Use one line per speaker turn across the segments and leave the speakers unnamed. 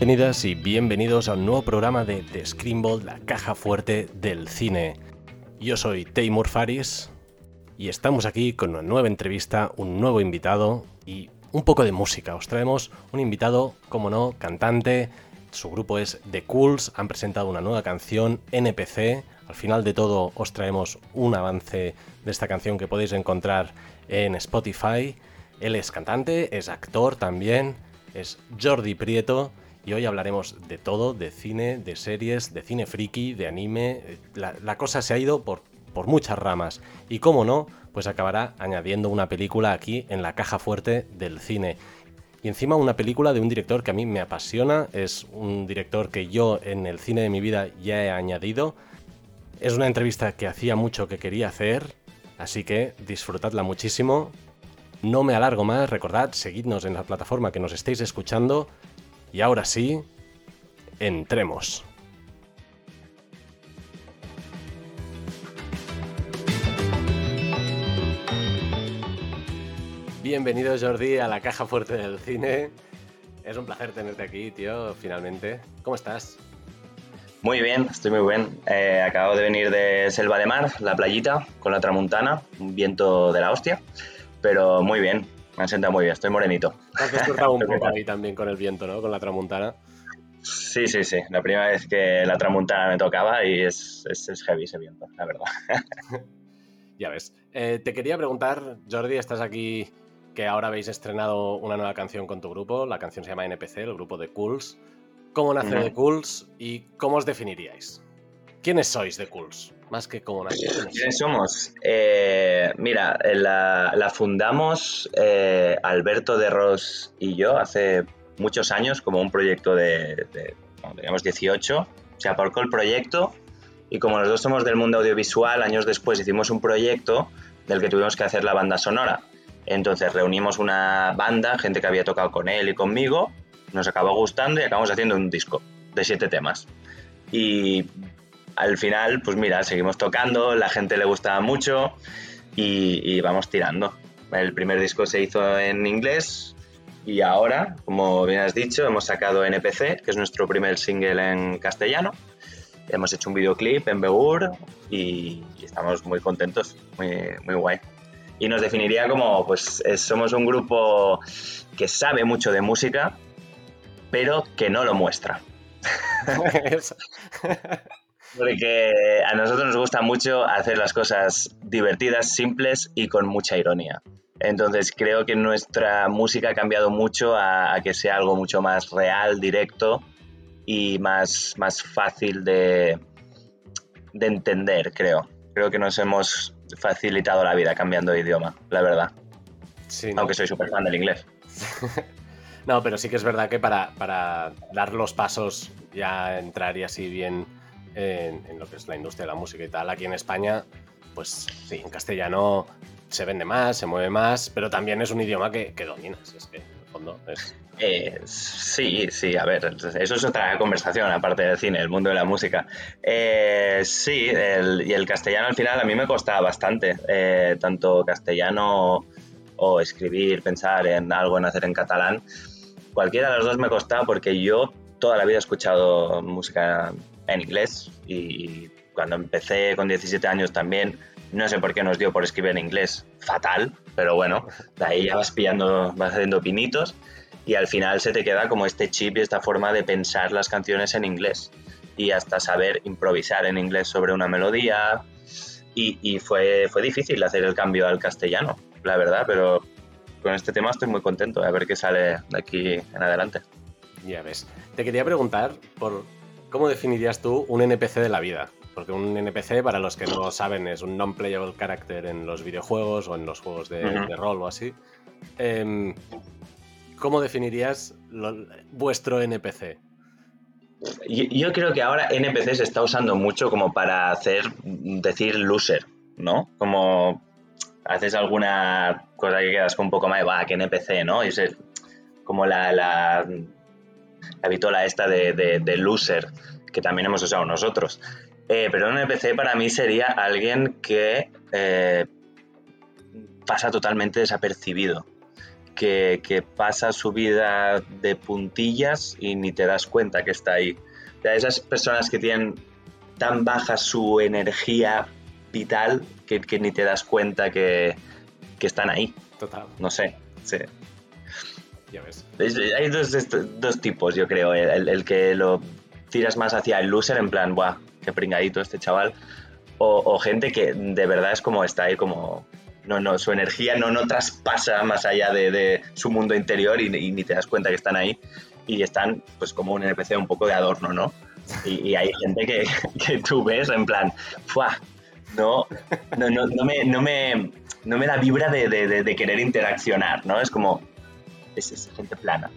Bienvenidas y bienvenidos a un nuevo programa de The Screenball, la caja fuerte del cine. Yo soy Taymur Faris y estamos aquí con una nueva entrevista, un nuevo invitado y un poco de música. Os traemos un invitado, como no, cantante. Su grupo es The Cools, han presentado una nueva canción, NPC. Al final de todo os traemos un avance de esta canción que podéis encontrar en Spotify. Él es cantante, es actor también, es Jordi Prieto y hoy hablaremos de todo, de cine, de series, de cine friki, de anime. La, cosa se ha ido por, por muchas ramas y cómo no, pues acabará añadiendo una película aquí en la caja fuerte del cine. Y encima una película de un director que a mí me apasiona, es un director que yo en el cine de mi vida ya he añadido. Es una entrevista que hacía mucho que quería hacer, así que disfrutadla muchísimo. No me alargo más, recordad, seguidnos en la plataforma que nos estéis escuchando y ahora sí, entremos. Bienvenido Jordi a la caja fuerte del cine. Es un placer tenerte aquí, tío, finalmente. ¿Cómo estás?
Muy bien, estoy muy bien. Eh, acabo de venir de Selva de Mar, la playita, con la tramuntana, un viento de la hostia, pero muy bien, me han sentado muy bien, estoy morenito.
Has despertado un poco ahí también con el viento, ¿no? Con la tramuntana.
Sí, sí, sí. La primera vez que la tramuntana me tocaba y es, es, heavy ese viento, la verdad.
ya ves. Eh, te quería preguntar, Jordi, estás aquí que ahora habéis estrenado una nueva canción con tu grupo. La canción se llama NPC, el grupo de Cools. ¿Cómo nace The Cools y cómo os definiríais? ¿Quiénes sois de Cools? Más que nace.
¿Quiénes somos? Eh, mira, la, fundamos eh, Alberto de Ros y yo hace muchos años como un proyecto de, digamos, 18. Se aparcó el proyecto y como los dos somos del mundo audiovisual, años después hicimos un proyecto del que tuvimos que hacer la banda sonora. Entonces reunimos una banda, gente que había tocado con él y conmigo, nos acabó gustando y acabamos haciendo un disco de siete temas. Y al final, pues mira, seguimos tocando, la gente le gustaba mucho y, vamos tirando. El primer disco se hizo en inglés y ahora, como bien has dicho, hemos sacado NPC, que es nuestro primer single en castellano. Hemos hecho un videoclip en Begur y, estamos muy contentos, muy, muy guay. Y nos definiría como, pues somos un grupo que sabe mucho de música, pero que no lo muestra. Porque a nosotros nos gusta mucho hacer las cosas divertidas, simples y con mucha ironía. Entonces creo que nuestra música ha cambiado mucho a, que sea algo mucho más real, directo y más, más fácil de, de entender, creo. Creo que nos hemos facilitado la vida cambiando de idioma, la verdad. Aunque soy súper fan del inglés.
no, pero sí que es verdad que para, para dar los pasos, ya entrar y así bien en, lo que es la industria de la música y tal. Aquí en España, pues sí, en castellano se vende más, se mueve más, pero también es un idioma que, que dominas. Es que, en el fondo, es...
Eh, sí, sí, a ver, eso es otra conversación, aparte del cine, el mundo de la música. Eh, sí, y el castellano al final a mí me costaba bastante, eh, tanto castellano o escribir, pensar en algo en hacer en catalán. Cualquiera de los dos me costaba porque yo toda la vida he escuchado música en inglés y cuando empecé con 17 años también, no sé por qué nos dio por escribir en inglés fatal, pero bueno, de ahí ya vas pillando, vas haciendo pinitos y al final se te queda como este chip y esta forma de pensar las canciones en inglés y hasta saber improvisar en inglés sobre una melodía y, y fue, fue difícil hacer el cambio al castellano, la verdad, pero con este tema estoy muy contento a ver qué sale de aquí en adelante.
Ya ves. Te quería preguntar por ¿Cómo definirías tú un NPC de la vida? Porque un NPC, para los que no lo saben, es un non-playable character en los videojuegos o en los juegos de, rol o así. Em, ¿Cómo definirías vuestro NPC?
Yo, creo que ahora NPC se está usando mucho como para hacer, decir loser, ¿no? Como haces alguna cosa que quedas con un poco más de, va, que NPC, ¿no? Y es como la la vitola esta de, loser, que también hemos usado nosotros. Eh, pero un NPC para mí sería alguien que eh, pasa totalmente desapercibido, que, que pasa su vida de puntillas y ni te das cuenta que está ahí. O sea, esas personas que tienen tan baja su energía vital que, que ni te das cuenta que, que están ahí.
Total.
No sé, sí.
Ya ves.
Es- Hay dos, dos tipos, yo creo. El, el que lo tiras más hacia el loser, en plan, buah, qué pringadito este chaval. O, o gente que de verdad es como está ahí, como. No, no, su energía no, no traspasa más allá de, de su mundo interior y, y ni te das cuenta que están ahí. Y están, pues, como un NPC un poco de adorno, ¿no? Y, y hay gente que, que tú ves en plan, ¡fuah! No, no, no, no me, no, me, no me da vibra de- de- de querer interaccionar, ¿no? Es como, es, es gente plana.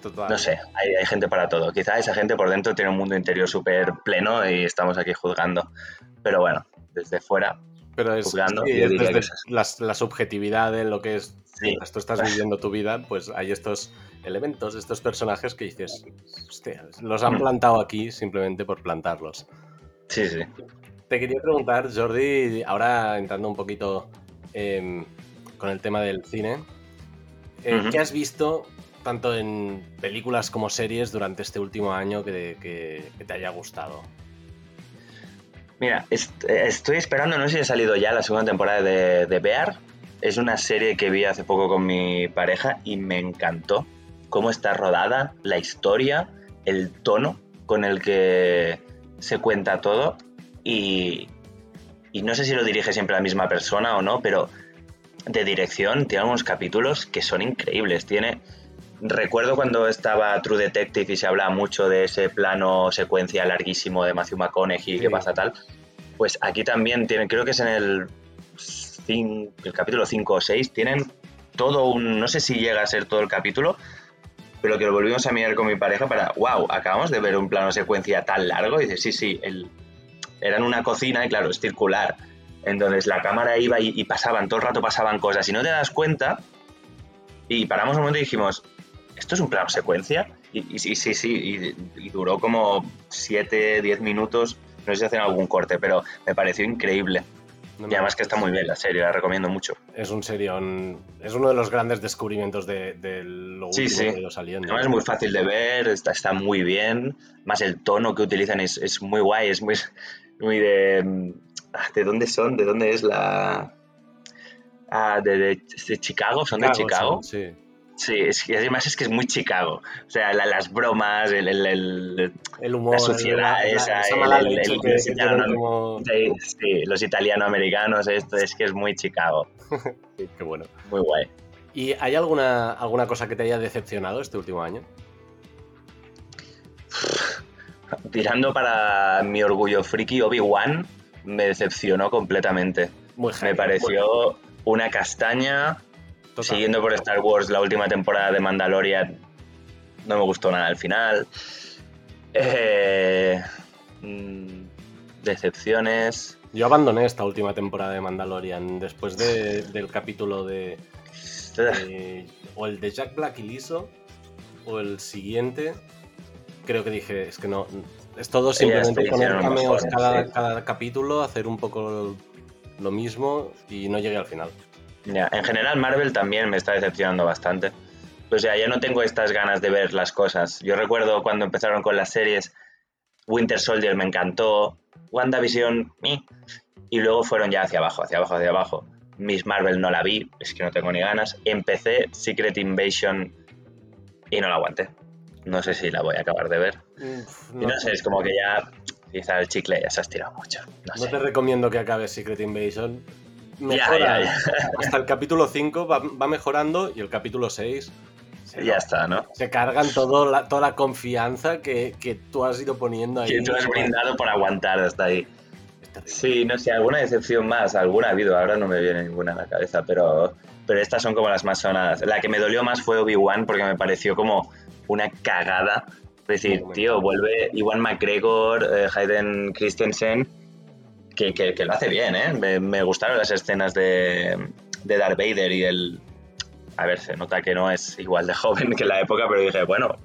Total.
No sé, hay, hay gente para todo. Quizá esa gente por dentro tiene un mundo interior súper pleno y estamos aquí juzgando. Pero bueno, desde fuera,
Pero es,
juzgando,
sí,
yo
es
diría
desde
que es así.
las- la subjetividad en lo que es.
Sí.
mientras tú estás viviendo tu vida, pues hay estos elementos, estos personajes que dices, hostia, los han
Mm.
plantado aquí simplemente por plantarlos.
sí, sí.
Te quería preguntar, Jordi, ahora entrando un poquito em, con el tema del cine, eh. ¿qué has visto tanto en películas como series durante este último año que, que- que te haya gustado?
Mira, est- eh, estoy esperando, no sé si ha salido ya la segunda temporada de, de Bear. Es una serie que vi hace poco con mi pareja y me encantó. Cómo está rodada, la historia, el tono con el que se cuenta todo. Y, y no sé si lo dirige siempre la misma persona o no, pero de dirección tiene algunos capítulos que son increíbles. Tiene. Recuerdo cuando estaba True Detective y se hablaba mucho de ese plano secuencia larguísimo de Matthew McConaughey
Sí.
que pasa tal. Pues aquí también tienen, creo que es en el, el capítulo 5 o 6, tienen todo un. No sé si llega a ser todo el capítulo, pero que lo volvimos a mirar con mi pareja para. ¡Wow! Acabamos de ver un plano secuencia tan largo. Y dice, sí, sí, el, era en una cocina y claro, es circular. Entonces la cámara iba y, y pasaban, todo el rato pasaban cosas. Y no te das cuenta. Y paramos un momento y dijimos, ¿esto es un plano secuencia? Y, sí, sí, sí. Y, y duró como 7, 10 minutos. No sé si hacen algún corte, pero me pareció increíble.
No
Y además que está muy bien la serie, la recomiendo mucho.
Es un serión. Es uno de los grandes descubrimientos de, de lo
Sí,
último
sí.
que ha ido saliendo.
Además es muy fácil de ver, está, está muy bien. Más el tono que utilizan es, es muy guay, es muy, muy de... ah, ¿De dónde son? ¿De dónde es la...? Ah, de, de- de Chicago, ¿son de Chicago?
son, sí.
Sí, es que además es que es muy Chicago. O sea, la- las bromas, el, el- el-
El humor,
la suciedad esa, los italiano-americanos, esto es que es muy Chicago.
Qué bueno.
Muy guay.
¿Y hay alguna, alguna cosa que te haya decepcionado este último año?
Tirando para mi orgullo friki, Obi-Wan me decepcionó completamente.
Muy
Me pareció una castaña. Siguiendo por Star Wars, la última temporada de Mandalorian no me gustó nada al final. Eh, mm, decepciones.
Yo abandoné esta última temporada de Mandalorian después de- del capítulo de, de- o el de Jack Black y Liso o el siguiente. Creo que dije, es que no. Es todo simplemente poner cameos cada,
sí.
cada capítulo, hacer un poco lo mismo y no llegué al final.
Ya, en general, Marvel también me está decepcionando bastante. O sea, ya no tengo estas ganas de ver las cosas. Yo recuerdo cuando empezaron con las series, Winter Soldier me encantó, WandaVision, mi, y luego fueron ya hacia abajo, hacia abajo, hacia abajo. Miss Marvel no la vi, es que no tengo ni ganas. Empecé Secret Invasion y no la aguanté. No sé si la voy a acabar de ver.
Uf,
Y no sé, es como que ya quizá el chicle ya se ha estirado mucho. No,
No
sé.
te recomiendo que acabes Secret Invasion.
Ya,
Mejora.
ya, ya.
Hasta el capítulo 5 va, va mejorando y el capítulo 6 se,
Ya está, ¿no?
se cargan todo la- toda la confianza que, que tú has ido poniendo ahí.
Que tú has brindado por aguantar hasta ahí. Sí, no sé, alguna decepción más, alguna ha habido, ahora no me viene ninguna a la cabeza, pero, pero estas son como las más sonadas. La que me dolió más fue Obi-Wan porque me pareció como una cagada. Es decir, tío, vuelve Iwan McGregor, eh, Hayden Christensen, que, que- que lo hace bien, ¿eh? Me, me gustaron las escenas de, de Darth Vader y el... A ver, se nota que no es igual de joven que en la época, pero dije, bueno,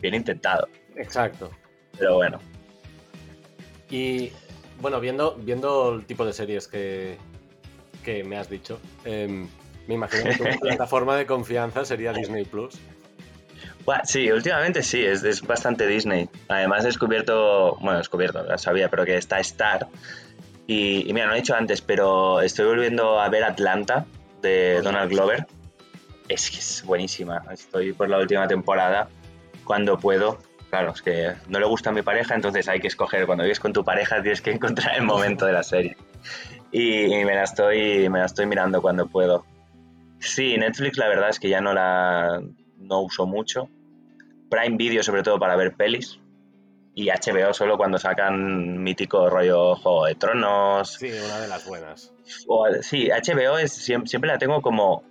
bien intentado.
Exacto.
Pero bueno,
Y bueno, viendo, viendo el tipo de series que, que me has dicho, em, Me imagino que tu plataforma de confianza sería Disney Plus.
Sí, últimamente sí, es, bastante Disney. Además he descubierto, bueno, descubierto, ya sabía, pero que está Star. Y, mira, no he dicho antes, pero estoy volviendo a ver Atlanta de Donald Glover. Es que es buenísima. Estoy por la última temporada cuando puedo. Claro, es que no le gusta a mi pareja, entonces hay que escoger. Cuando vives con tu pareja tienes que encontrar el momento de la serie. Y, me, la estoy, me la estoy mirando cuando puedo. Sí, Netflix la verdad es que ya no la no uso mucho. Prime Video sobre todo para ver pelis. Y HBO solo cuando sacan mítico rollo Juego de Tronos.
Sí, una de las buenas.
sí, HBO es, siempre, la tengo como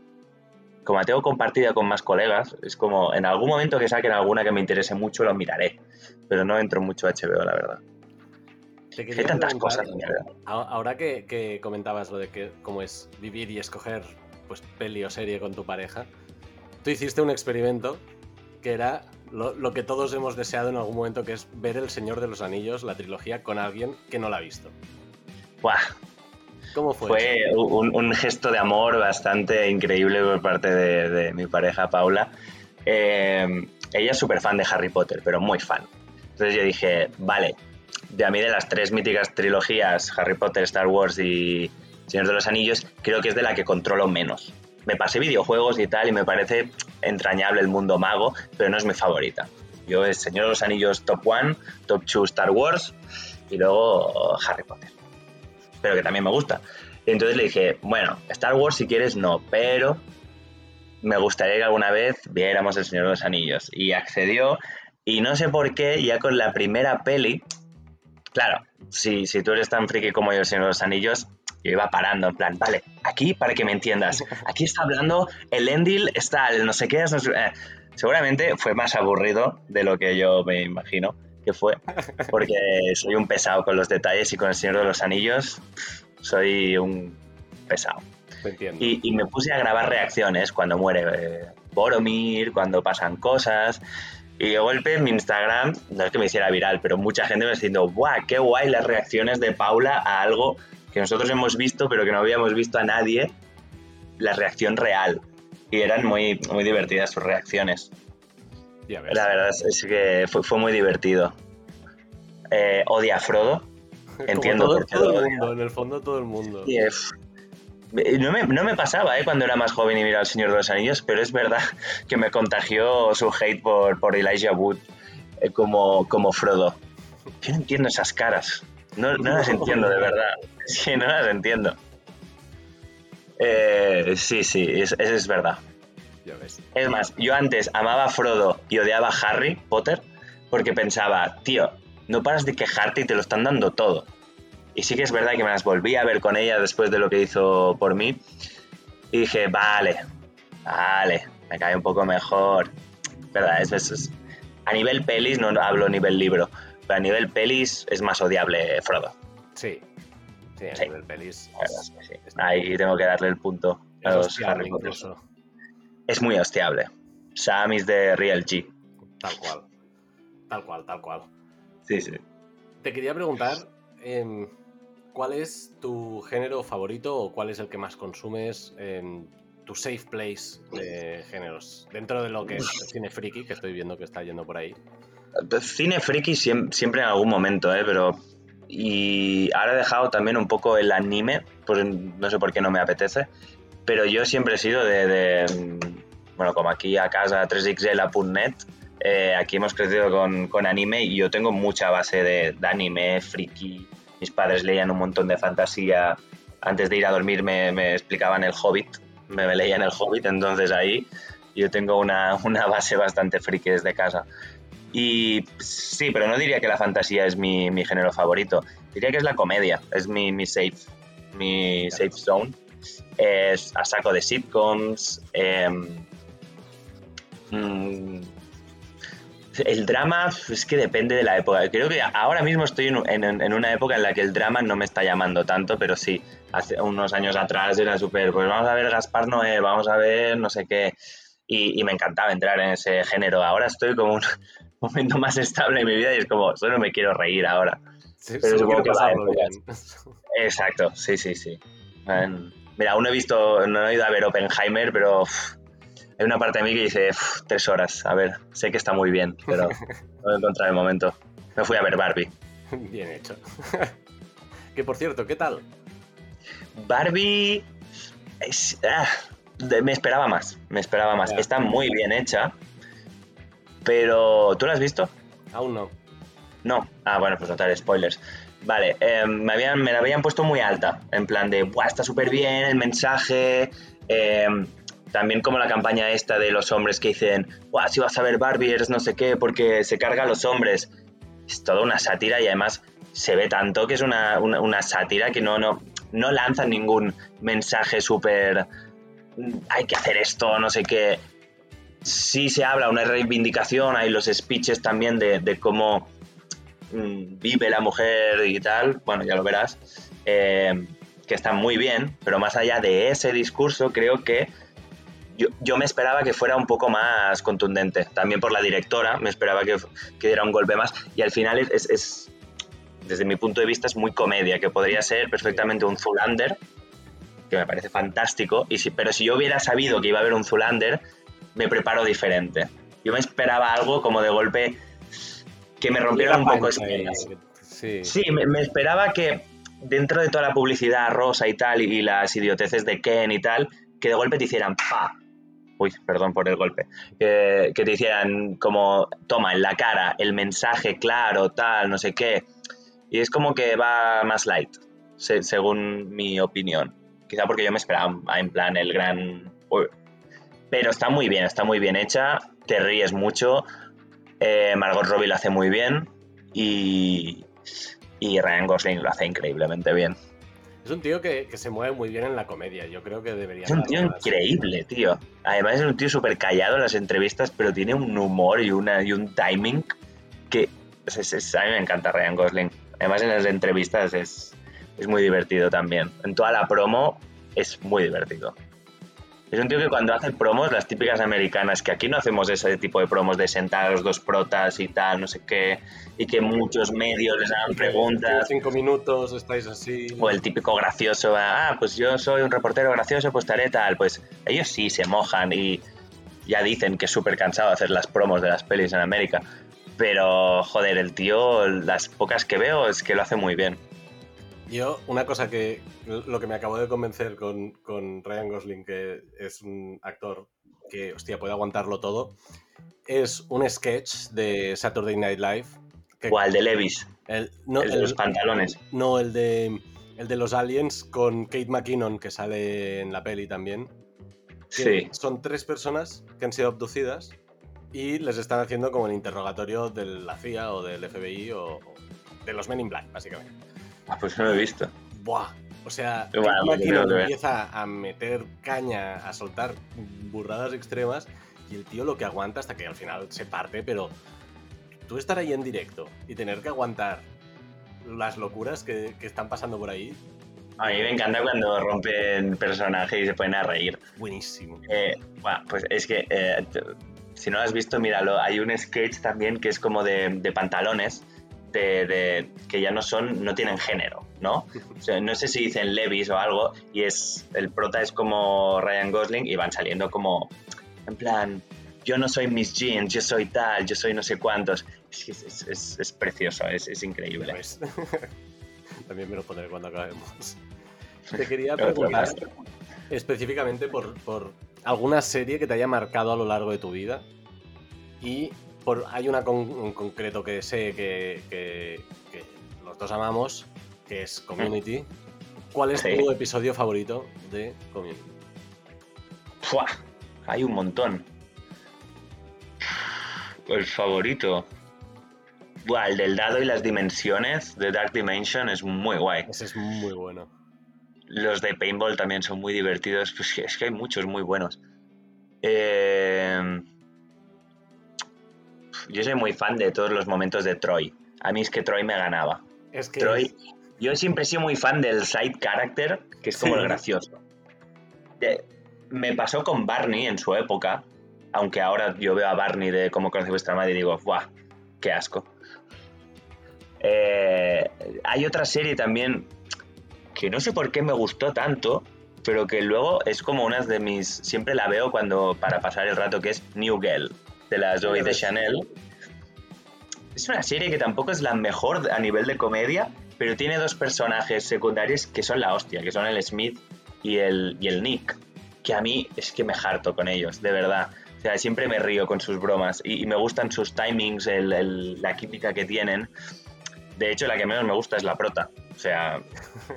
como la tengo compartida con más colegas, es como en algún momento que saquen alguna que me interese mucho lo miraré, pero no entro mucho a HBO, la verdad. Hay tantas cosas.
Ahora que, que, comentabas lo de que cómo es vivir y escoger pues peli o serie con tu pareja, tú hiciste un experimento que era lo, que todos hemos deseado en algún momento, que es ver El Señor de los Anillos, la trilogía, con alguien que no la ha visto.
¡Buah!
¿Cómo fue?
Fue un, gesto de amor bastante increíble por parte de, mi pareja Paula. Eh, ella es súper fan de Harry Potter, pero muy fan. Entonces yo dije, vale, de a mí de las tres míticas trilogías, Harry Potter, Star Wars y Señor de los Anillos, creo que es de la que controlo menos. Me pasé videojuegos y tal y me parece entrañable el mundo mago, pero no es mi favorita. Yo es Señor de los Anillos top 1, top 2 Star Wars y luego Harry Potter. Pero que también me gusta. entonces le dije, bueno, Star Wars si quieres no, pero me gustaría que alguna vez viéramos El Señor de los Anillos. Y accedió y no sé por qué, ya con la primera peli, claro, si, si tú eres tan friki como yo, El Señor de los Anillos, yo iba parando, en plan, vale, aquí para que me entiendas, aquí está hablando el Endil, está el no sé qué, eh, seguramente fue más aburrido de lo que yo me imagino que fue, porque soy un pesado con los detalles y con el Señor de los Anillos soy un pesado. Y, y, me puse a grabar reacciones cuando muere eh, Boromir, cuando pasan cosas. Y de golpe en mi Instagram, no es que me hiciera viral, pero mucha gente me diciendo, ¡guau! ¡Qué guay las reacciones de Paula a algo que nosotros hemos visto, pero que no habíamos visto a nadie, la reacción real. Y eran muy, muy divertidas sus reacciones. La verdad es, que fue, muy divertido. Eh, odia a Frodo. Entiendo
todo, todo el mundo, en el fondo todo el mundo.
no, me, no me, pasaba ¿eh? cuando era más joven y miraba al Señor de los Anillos, pero es verdad que me contagió su hate por, por Elijah Wood eh, como, como Frodo. Yo no entiendo esas caras. No, las entiendo, de verdad. Sí, no las entiendo. Eh, sí, sí, eso es, verdad. Es más, yo antes amaba a Frodo y odiaba a Harry Potter porque pensaba, tío, no paras de quejarte y te lo están dando todo. Y sí que es verdad que me las volví a ver con ella después de lo que hizo por mí. Y dije, vale, vale, me cae un poco mejor. ¿Verdad? Es, es, a nivel pelis, no hablo a nivel libro, pero a nivel pelis es más odiable Frodo.
Sí. Sí, a nivel pelis.
Ahí tengo que darle el punto a los Harry Potter. Es muy hostiable. Sam is de real G.
Tal cual. Tal cual, tal cual.
Sí, sí.
Te quería preguntar, em, ¿cuál es tu género favorito o cuál es el que más consumes en tu safe place de géneros? Dentro de lo que es el cine friki, que estoy viendo que está yendo por ahí.
Cine friki siempre, en algún momento, ¿eh? Pero... Y ahora he dejado también un poco el anime, pues no sé por qué no me apetece, pero yo siempre he sido de, bueno, como aquí a casa 3xl.net, eh, aquí hemos crecido con, con, anime y yo tengo mucha base de, anime, friki. Mis padres leían un montón de fantasía. Antes de ir a dormir me, me explicaban el Hobbit, me, me leían el Hobbit, entonces ahí yo tengo una, una base bastante friki desde casa. Y sí, pero no diría que la fantasía es mi, mi género favorito. Diría que es la comedia, es mi, mi safe, mi safe zone. Es a saco de sitcoms. Em, mm, el drama es que depende de la época. Creo que ahora mismo estoy en, en, una época en la que el drama no me está llamando tanto, pero sí, hace unos años atrás era súper, pues vamos a ver Gaspar Noé, vamos a ver no sé qué. Y, y, me encantaba entrar en ese género. Ahora estoy como un, momento más estable en mi vida y es como, solo me quiero reír ahora.
Pero supongo que va Exacto,
sí, sí, sí. Mira, aún no he visto, no he ido a ver Oppenheimer, pero hay una parte de mí que dice tres horas. A ver, sé que está muy bien, pero no he encontrado el momento. Me fui a ver Barbie.
Bien hecho. que por cierto, ¿qué tal?
Barbie ah, me esperaba más, me esperaba más. Está muy bien hecha, pero ¿tú la has visto?
Aún no.
No. Ah, bueno, pues total, spoilers. Vale, em, me, habían, me la habían puesto muy alta, en plan de, Buah, está súper bien el mensaje. Em, también como la campaña esta de los hombres que dicen, Buah, si vas a ver Barbie eres no sé qué, porque se carga a los hombres. Es toda una sátira y además se ve tanto que es una, una, sátira que no, no, no lanza ningún mensaje súper, hay que hacer esto, no sé qué. Sí se habla una reivindicación, hay los speeches también de, de cómo Mm, vive la mujer y tal, bueno, ya lo verás, eh, que está muy bien, pero más allá de ese discurso, creo que yo, me esperaba que fuera un poco más contundente, también por la directora, me esperaba que, diera un golpe más, y al final es, desde mi punto de vista, es muy comedia, que podría ser perfectamente un Zulander, que me parece fantástico, y si, pero si yo hubiera sabido que iba a haber un Zulander, me preparo diferente. Yo me esperaba algo como de golpe que me rompieron un poco esas Sí, sí me, esperaba que dentro de toda la publicidad rosa y tal, y, las idioteces de Ken y tal, que de golpe te hicieran ¡pa! Uy, perdón por el golpe. que te hicieran como, toma, en la cara, el mensaje claro, tal, no sé qué. Y es como que va más light, según mi opinión. Quizá porque yo me esperaba en plan el gran... Pero está muy bien, está muy bien hecha, te ríes mucho eh, Margot Robbie lo hace muy bien y, Ryan Gosling lo hace increíblemente bien.
Es un tío que, se mueve muy bien en la comedia. Yo creo que debería.
Es un tío increíble, tío. Además es un tío súper callado en las entrevistas, pero tiene un humor y, una, y un timing que a mí me encanta Ryan Gosling. Además en las entrevistas es, es muy divertido también. En toda la promo es muy divertido. Es un tío que cuando hace promos, las típicas americanas, que aquí no hacemos ese tipo de promos de sentar a los dos protas y tal, no sé qué, y que muchos medios les hagan preguntas.
Cinco minutos, estáis así.
O el típico gracioso, ah, pues yo soy un reportero gracioso, pues estaré tal. Pues ellos sí se mojan y ya dicen que es súper cansado hacer las promos de las pelis en América. Pero, joder, el tío, las pocas que veo es que lo hace muy bien.
Yo, una cosa que lo que me acabo de convencer con, Ryan Gosling, que es un actor que, hostia, puede aguantarlo todo, es un sketch de Saturday Night Live.
¿Cuál? De Levis. El, de los pantalones.
No, el de, el de los aliens con Kate McKinnon, que sale en la peli también.
Sí.
Son tres personas que han sido abducidas y les están haciendo como el interrogatorio de la CIA o del FBI o de los Men in Black, básicamente.
Ah, pues no lo he visto.
Buah. O sea, bueno, máquina empieza a meter caña, a soltar burradas extremas y el tío lo que aguanta hasta que al final se parte, pero tú estar ahí en directo y tener que aguantar las locuras que, están pasando por ahí.
A mí me encanta cuando rompen personaje y se ponen a reír.
Buenísimo.
Eh, pues es que eh, si no lo has visto, míralo. Hay un sketch también que es como de pantalones de, que ya no son, no tienen género, ¿no? no sé si dicen Levis o algo, y es, el prota es como Ryan Gosling y van saliendo como, en plan, yo no soy Miss Jeans, yo soy tal, yo soy no sé cuántos. Es, es, precioso, es, increíble. Pues,
también me lo pondré cuando acabemos. Te quería preguntar específicamente por, por alguna serie que te haya marcado a lo largo de tu vida y hay una con, concreto que sé que, los dos amamos, que es Community. ¿Cuál es tu episodio favorito de Community?
Hay un montón. El favorito. Buah, el del dado y las dimensiones de Dark Dimension es muy guay.
Ese es muy bueno.
Los de Paintball también son muy divertidos. Pues es que hay muchos muy buenos. Eh yo soy muy fan de todos los momentos de Troy. A mí es que Troy me ganaba.
Es que
Troy, yo siempre he sido muy fan del side character, que es como el gracioso. me pasó con Barney en su época, aunque ahora yo veo a Barney de cómo conoce vuestra madre y digo, ¡buah! ¡Qué asco! Eh, hay otra serie también que no sé por qué me gustó tanto,
pero que luego es como una de mis. Siempre la veo cuando para pasar el rato, que es New Girl, de la Zoe de Chanel. Es una serie que tampoco es la mejor a nivel de comedia, pero tiene dos personajes secundarios que son la hostia, que son el Smith y el, y el Nick, que a mí es que me harto con ellos, de verdad. O sea, siempre me río con sus bromas y, me gustan sus timings, la química que tienen. De hecho, la que menos me gusta es la prota. O sea,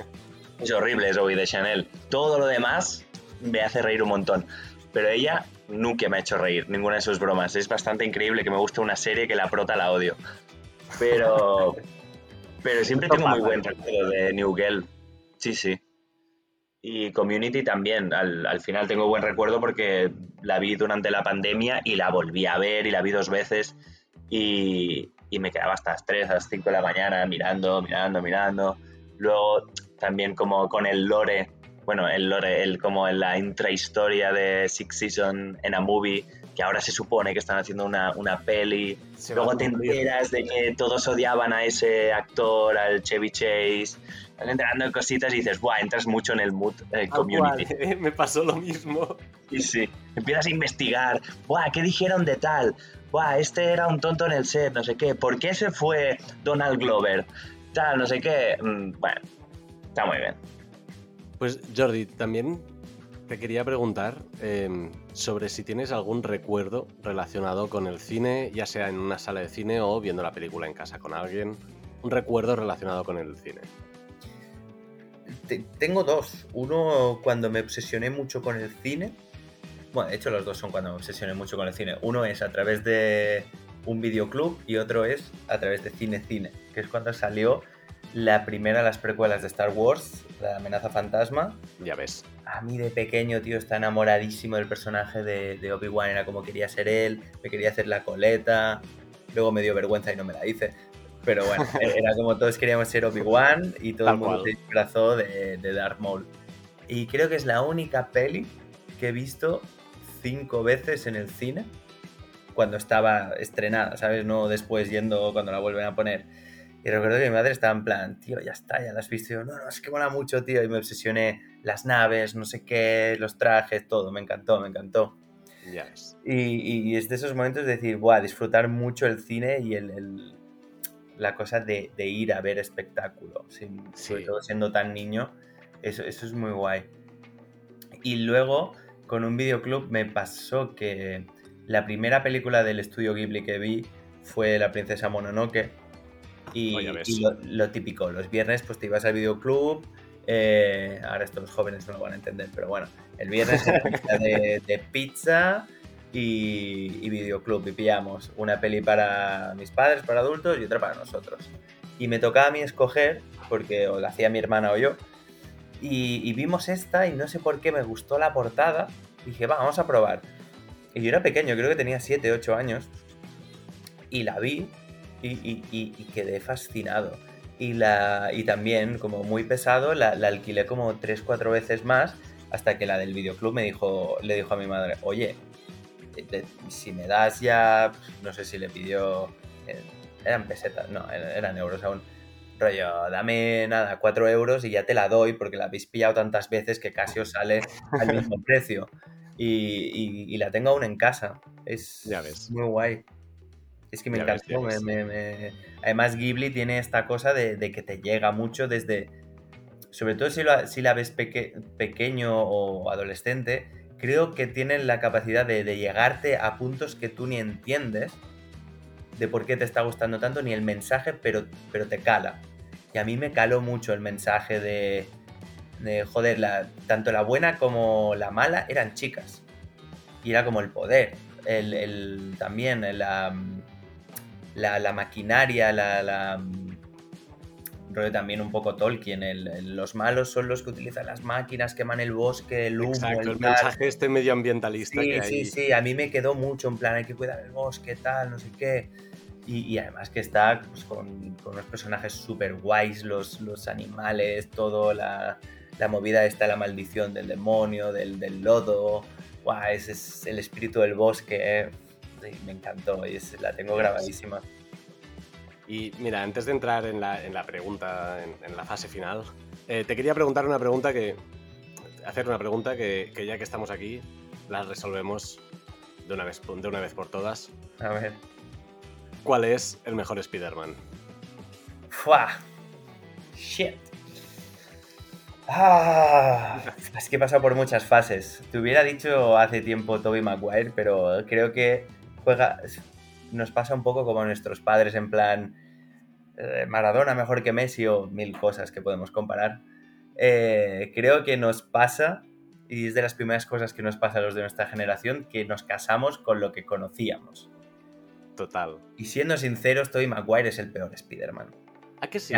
es horrible Zoe de Chanel. Todo lo demás me hace reír un montón. Pero ella nunca me ha hecho reír, ninguna de sus bromas. Es bastante increíble que me guste una serie que la prota la odio. Pero, pero siempre tengo muy buen recuerdo de New Girl. Sí, sí. Y Community también. Al, final tengo buen recuerdo porque la vi durante la pandemia y la volví a ver y la vi dos veces. Y, me quedaba hasta las 3, a las 5 de la mañana mirando, mirando, mirando. Luego también como con el lore, bueno, el lore, el, como en la intrahistoria de Six Season en a movie, que ahora se supone que están haciendo una, una peli. Luego te enteras de que todos odiaban a ese actor, al Chevy Chase. Están enterando cositas y dices, ¡buah! Entras mucho en el mood eh, community.
me pasó lo mismo.
Y sí, empiezas a investigar, ¡buah! ¿Qué dijeron de tal? ¡buah! Este era un tonto en el set, no sé qué. ¿Por qué se fue Donald Glover? Tal, no sé qué. Mm, bueno, está muy bien.
Pues Jordi, también te quería preguntar em, sobre si tienes algún recuerdo relacionado con el cine, ya sea en una sala de cine o viendo la película en casa con alguien. Un recuerdo relacionado con el cine.
tengo dos. Uno cuando me obsesioné mucho con el cine. Bueno, de hecho los dos son cuando me obsesioné mucho con el cine. Uno es a través de un videoclub y otro es a través de Cine Cine, que es cuando salió la primera de las precuelas de Star Wars, La amenaza fantasma.
Ya ves.
A mí de pequeño, tío, está enamoradísimo del personaje de, Obi-Wan, era como quería ser él, me quería hacer la coleta, luego me dio vergüenza y no me la hice. Pero bueno, era como todos queríamos ser Obi-Wan y todo el mundo se disfrazó de, de Darth Maul. Y creo que es la única peli que he visto cinco veces en el cine cuando estaba estrenada, ¿sabes? No después yendo cuando la vuelven a poner. Y recuerdo que mi madre estaba en plan, tío, ya está, ya la has visto. Y yo, no, no, es que mola mucho, tío. Y me obsesioné las naves, no sé qué, los trajes, todo. Me encantó, me encantó.
Yes.
Y, y, es de esos momentos de decir, buah, disfrutar mucho el cine y el, la cosa de, de, ir a ver espectáculo. Sobre todo siendo tan niño, eso, eso es muy guay. Y luego, con un videoclub, me pasó que la primera película del estudio Ghibli que vi fue La princesa Mononoke y, oh, lo, típico, los viernes pues te ibas al videoclub, eh, ahora estos jóvenes no lo van a entender, pero bueno, el viernes de, de pizza y, videoclub y pillamos una peli para mis padres, para adultos y otra para nosotros. Y me tocaba a mí escoger, porque o la hacía mi hermana o yo, y, vimos esta y no sé por qué me gustó la portada, dije, va, vamos a probar. Y yo era pequeño, creo que tenía 7, 8 años, y la vi y, quedé fascinado. Y, la, y también, como muy pesado, la, alquilé como 3-4 veces más hasta que la del videoclub me dijo, le dijo a mi madre, oye, si me das ya, no sé si le pidió, eh, eran pesetas, no, eran euros aún. Rollo, dame nada, 4 euros y ya te la doy porque la habéis pillado tantas veces que casi os sale al mismo precio. Y, la tengo aún en casa. Es
ya ves.
muy guay. Es que me encantó. Además, Ghibli tiene esta cosa de, que te llega mucho desde. Sobre todo si, si la ves pequeño o adolescente, creo que tienen la capacidad de, llegarte a puntos que tú ni entiendes de por qué te está gustando tanto, ni el mensaje, pero, pero te cala. Y a mí me caló mucho el mensaje de, de joder, la, tanto la buena como la mala eran chicas. Y era como el poder. El, el también la, la, maquinaria, la, la también un poco Tolkien, los malos son los que utilizan las máquinas, queman el bosque, el humo.
Exacto, el, mensaje este medioambientalista.
Sí, sí, sí, a mí me quedó mucho en plan, hay que cuidar el bosque, tal, no sé qué. Y, además que está pues, con, unos personajes súper guays, los, los animales, todo, la, movida esta, la maldición del demonio, del, del lodo. Guau, ese es el espíritu del bosque. Eh me encantó y la tengo grabadísima.
Y mira, antes de entrar en la, pregunta, en, la fase final, eh, te quería preguntar una pregunta que hacer una pregunta que, ya que estamos aquí, la resolvemos de una, vez, de una vez por todas.
A ver.
¿Cuál es el mejor Spider-Man?
¡Fua! Shit. Ah, es que he pasado por muchas fases. Te hubiera dicho hace tiempo Toby Maguire, pero creo que juega. Nos pasa un poco como a nuestros padres, en plan. Eh, Maradona mejor que Messi o mil cosas que podemos comparar. Eh, creo que nos pasa, y es de las primeras cosas que nos pasa a los de nuestra generación, que nos casamos con lo que conocíamos.
Total.
Y siendo sinceros, Tobey Maguire es el peor Spider-Man.
¿A que sí?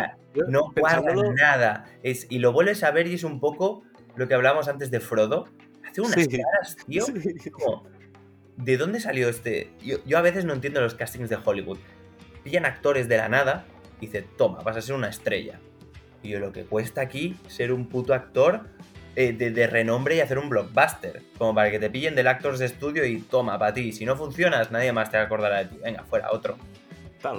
no guarda nada. Es, y lo vuelves a ver y es un poco lo que hablábamos antes de Frodo. Hace unas caras, tío. ¿De dónde salió este? Yo, yo, a veces no entiendo los castings de Hollywood. Pillan actores de la nada y dice, toma, vas a ser una estrella. Y yo, lo que cuesta aquí ser un puto actor eh, de, renombre y hacer un blockbuster. Como para que te pillen del Actors de estudio y toma, para ti. Si no funcionas, nadie más te acordará de ti. Venga, fuera, otro.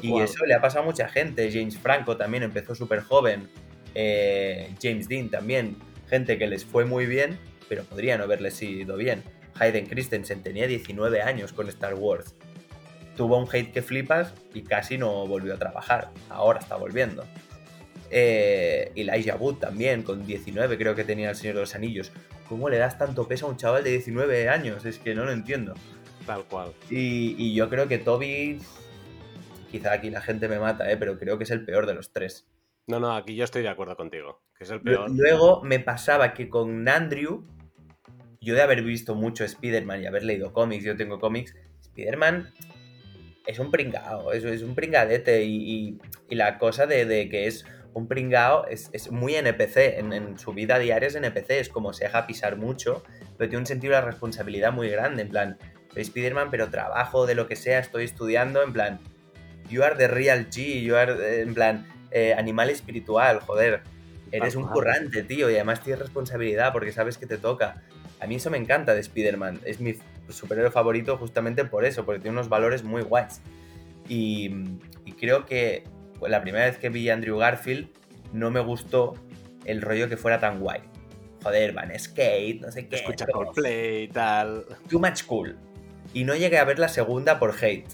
y eso le ha pasado a mucha gente. James Franco también empezó súper joven. Eh, James Dean también. Gente que les fue muy bien, pero podría no haberles ido bien. Hayden Christensen tenía 19 años con Star Wars. Tuvo un hate que flipas y casi no volvió a trabajar. Ahora está volviendo. Eh, Elijah Wood también, con 19 creo que tenía el Señor de los Anillos. ¿Cómo le das tanto peso a un chaval de 19 años? Es que no lo entiendo.
Tal cual.
Y, yo creo que Toby, quizá aquí la gente me mata, ¿eh? pero creo que es el peor de los tres.
No, no, aquí yo estoy de acuerdo contigo, que es el peor.
Luego me pasaba que con Andrew, yo de haber visto mucho Spider-Man y haber leído cómics, yo tengo cómics, Spider-Man es un pringao, es, es un pringadete y, la cosa de, que es un pringao es, muy NPC, en, su vida diaria es NPC, es como se deja pisar mucho, pero tiene un sentido de responsabilidad muy grande, en plan, soy Spider-Man, pero trabajo de lo que sea, estoy estudiando, en plan, you are the real G, you are, en plan, eh, animal espiritual, joder, eres un currante, tío, y además tienes responsabilidad porque sabes que te toca. A mí eso me encanta de Spider-Man, es mi superhéroe favorito justamente por eso, porque tiene unos valores muy guays. y creo que pues la primera vez que vi a Andrew Garfield no me gustó el rollo que fuera tan guay. Joder, van skate, no sé qué.
Escucha Coldplay y tal.
Too much cool. Y no llegué a ver la segunda por hate.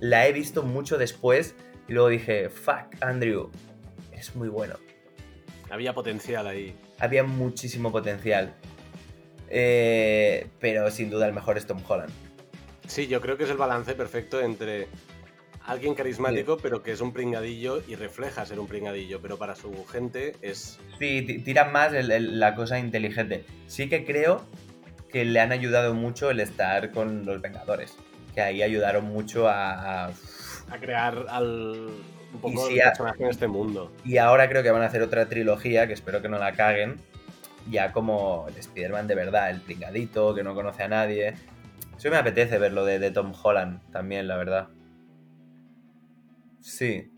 La he visto mucho después y luego dije, fuck, Andrew, es muy bueno.
Había potencial ahí.
Había muchísimo potencial. Eh, pero sin duda el mejor es Tom Holland.
Sí, yo creo que es el balance perfecto entre alguien carismático, pero que es un pringadillo y refleja ser un pringadillo, pero para su gente es...
Sí, tiran más la cosa inteligente. Sí que creo que le han ayudado mucho el estar con los Vengadores, que ahí ayudaron mucho a...
A, crear al... Un poco de personaje en este mundo.
Y ahora creo que van a hacer otra trilogía, que espero que no la caguen, ya como el Spider-Man de verdad, el pringadito, que no conoce a nadie. Eso me apetece verlo de, de Tom Holland también, la verdad. Sí.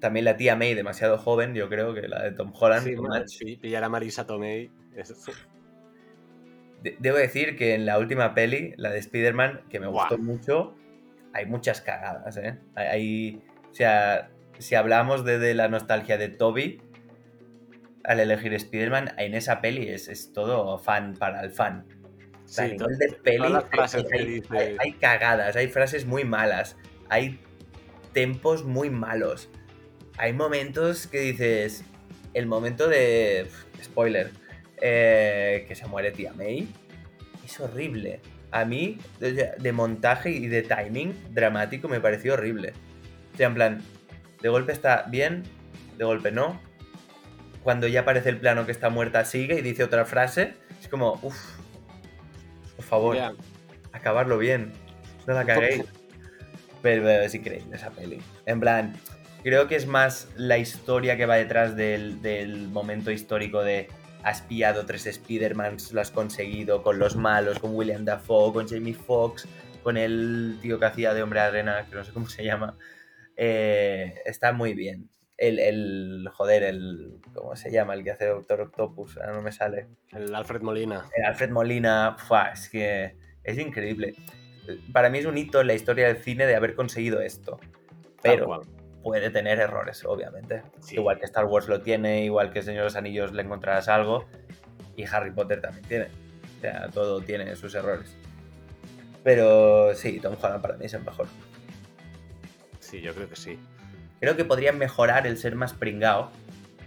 También la tía May, demasiado joven, yo creo que la de Tom Holland.
Sí, pillar a Marisa Tomei.
debo decir que en la última peli, la de Spider-Man, que me gustó mucho, hay muchas cagadas, ¿eh? Hay, o sea, si hablamos de, la nostalgia de Toby, al elegir Spider-Man, en esa peli es, todo fan para el fan.
Sí, de peli,
hay, cagadas, hay frases muy malas, hay tempos muy malos. Hay momentos que dices, el momento de... Spoiler, eh, que se muere tía May, es horrible. A mí, de, montaje y de timing dramático, me pareció horrible. O sea, en plan, de golpe está bien, de golpe no. Cuando ya aparece el plano que está muerta, sigue y dice otra frase. Es como, uff, por favor, acabarlo bien. No la caguéis. Pero es increíble esa peli. En plan, creo que es más la historia que va detrás del, momento histórico de has pillado tres Spider-Mans, lo has conseguido con los malos, con William Dafoe, con Jamie Foxx, con el tío que hacía de Hombre Arena, que no sé cómo se llama. Eh, está muy bien. El, el, joder, el. ¿Cómo se llama? El que hace Doctor Octopus, ahora no me sale.
El Alfred Molina.
El Alfred Molina, es que es increíble para mí es un hito en la historia del cine de haber conseguido esto. Pero puede tener errores, obviamente. Igual que Star Wars lo tiene, igual que Señor de los Anillos le encontrarás algo. Y Harry Potter también tiene. O sea, todo tiene sus errores. Pero sí, Tom Holland para mí es el mejor.
Sí, yo creo que sí.
Creo que podrían mejorar el ser más pringao.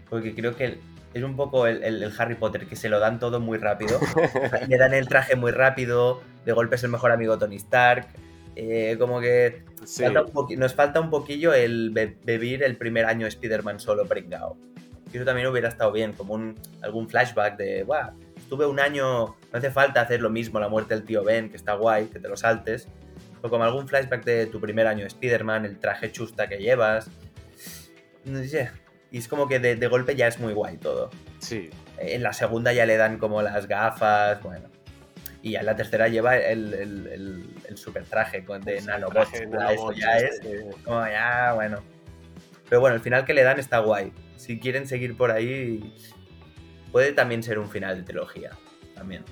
Porque creo que es un poco el, Harry Potter, que se lo dan todo muy rápido. Le dan el traje muy rápido, de golpe es el mejor amigo Tony Stark. Eh, como que nos falta un poquillo el vivir el primer año Spider-Man solo pringao. Eso también hubiera estado bien, como un, algún flashback de, Buah, estuve un año, no hace falta hacer lo mismo, la muerte del tío Ben, que está guay, que te lo saltes. O como algún flashback de tu primer año Spider-Man, el traje chusta que llevas. No sé. Y es como que de, golpe ya es muy guay todo.
Sí.
En la segunda ya le dan como las gafas, bueno. Y ya en la tercera lleva el, el, super traje con de nanobots. Eso ya es como ya, bueno. Pero bueno, el final que le dan está guay. Si quieren seguir por ahí, puede también ser un final de trilogía. También.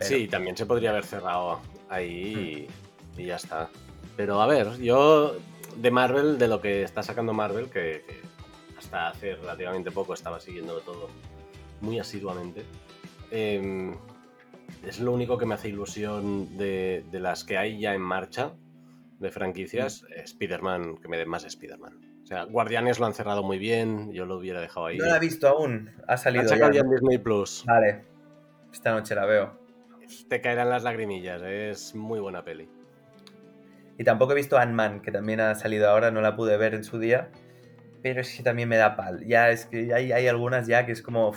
Sí, también se podría haber cerrado ahí y, ya está. Pero a ver, yo de Marvel, de lo que está sacando Marvel, que, hasta hace relativamente poco estaba siguiendo todo muy asiduamente. Eh, es lo único que me hace ilusión de, las que hay ya en marcha de franquicias. Mm. Spider-Man, que me den más Spider-Man. O sea, Guardianes lo han cerrado muy bien, yo lo hubiera dejado ahí.
No la he visto aún, ha salido
ya. en Disney Plus.
Vale, esta noche la veo.
Te caerán las lagrimillas, es muy buena peli.
Y tampoco he visto Ant-Man, que también ha salido ahora, no la pude ver en su día, pero es que también me da pal. Ya es que hay, hay algunas ya que es como,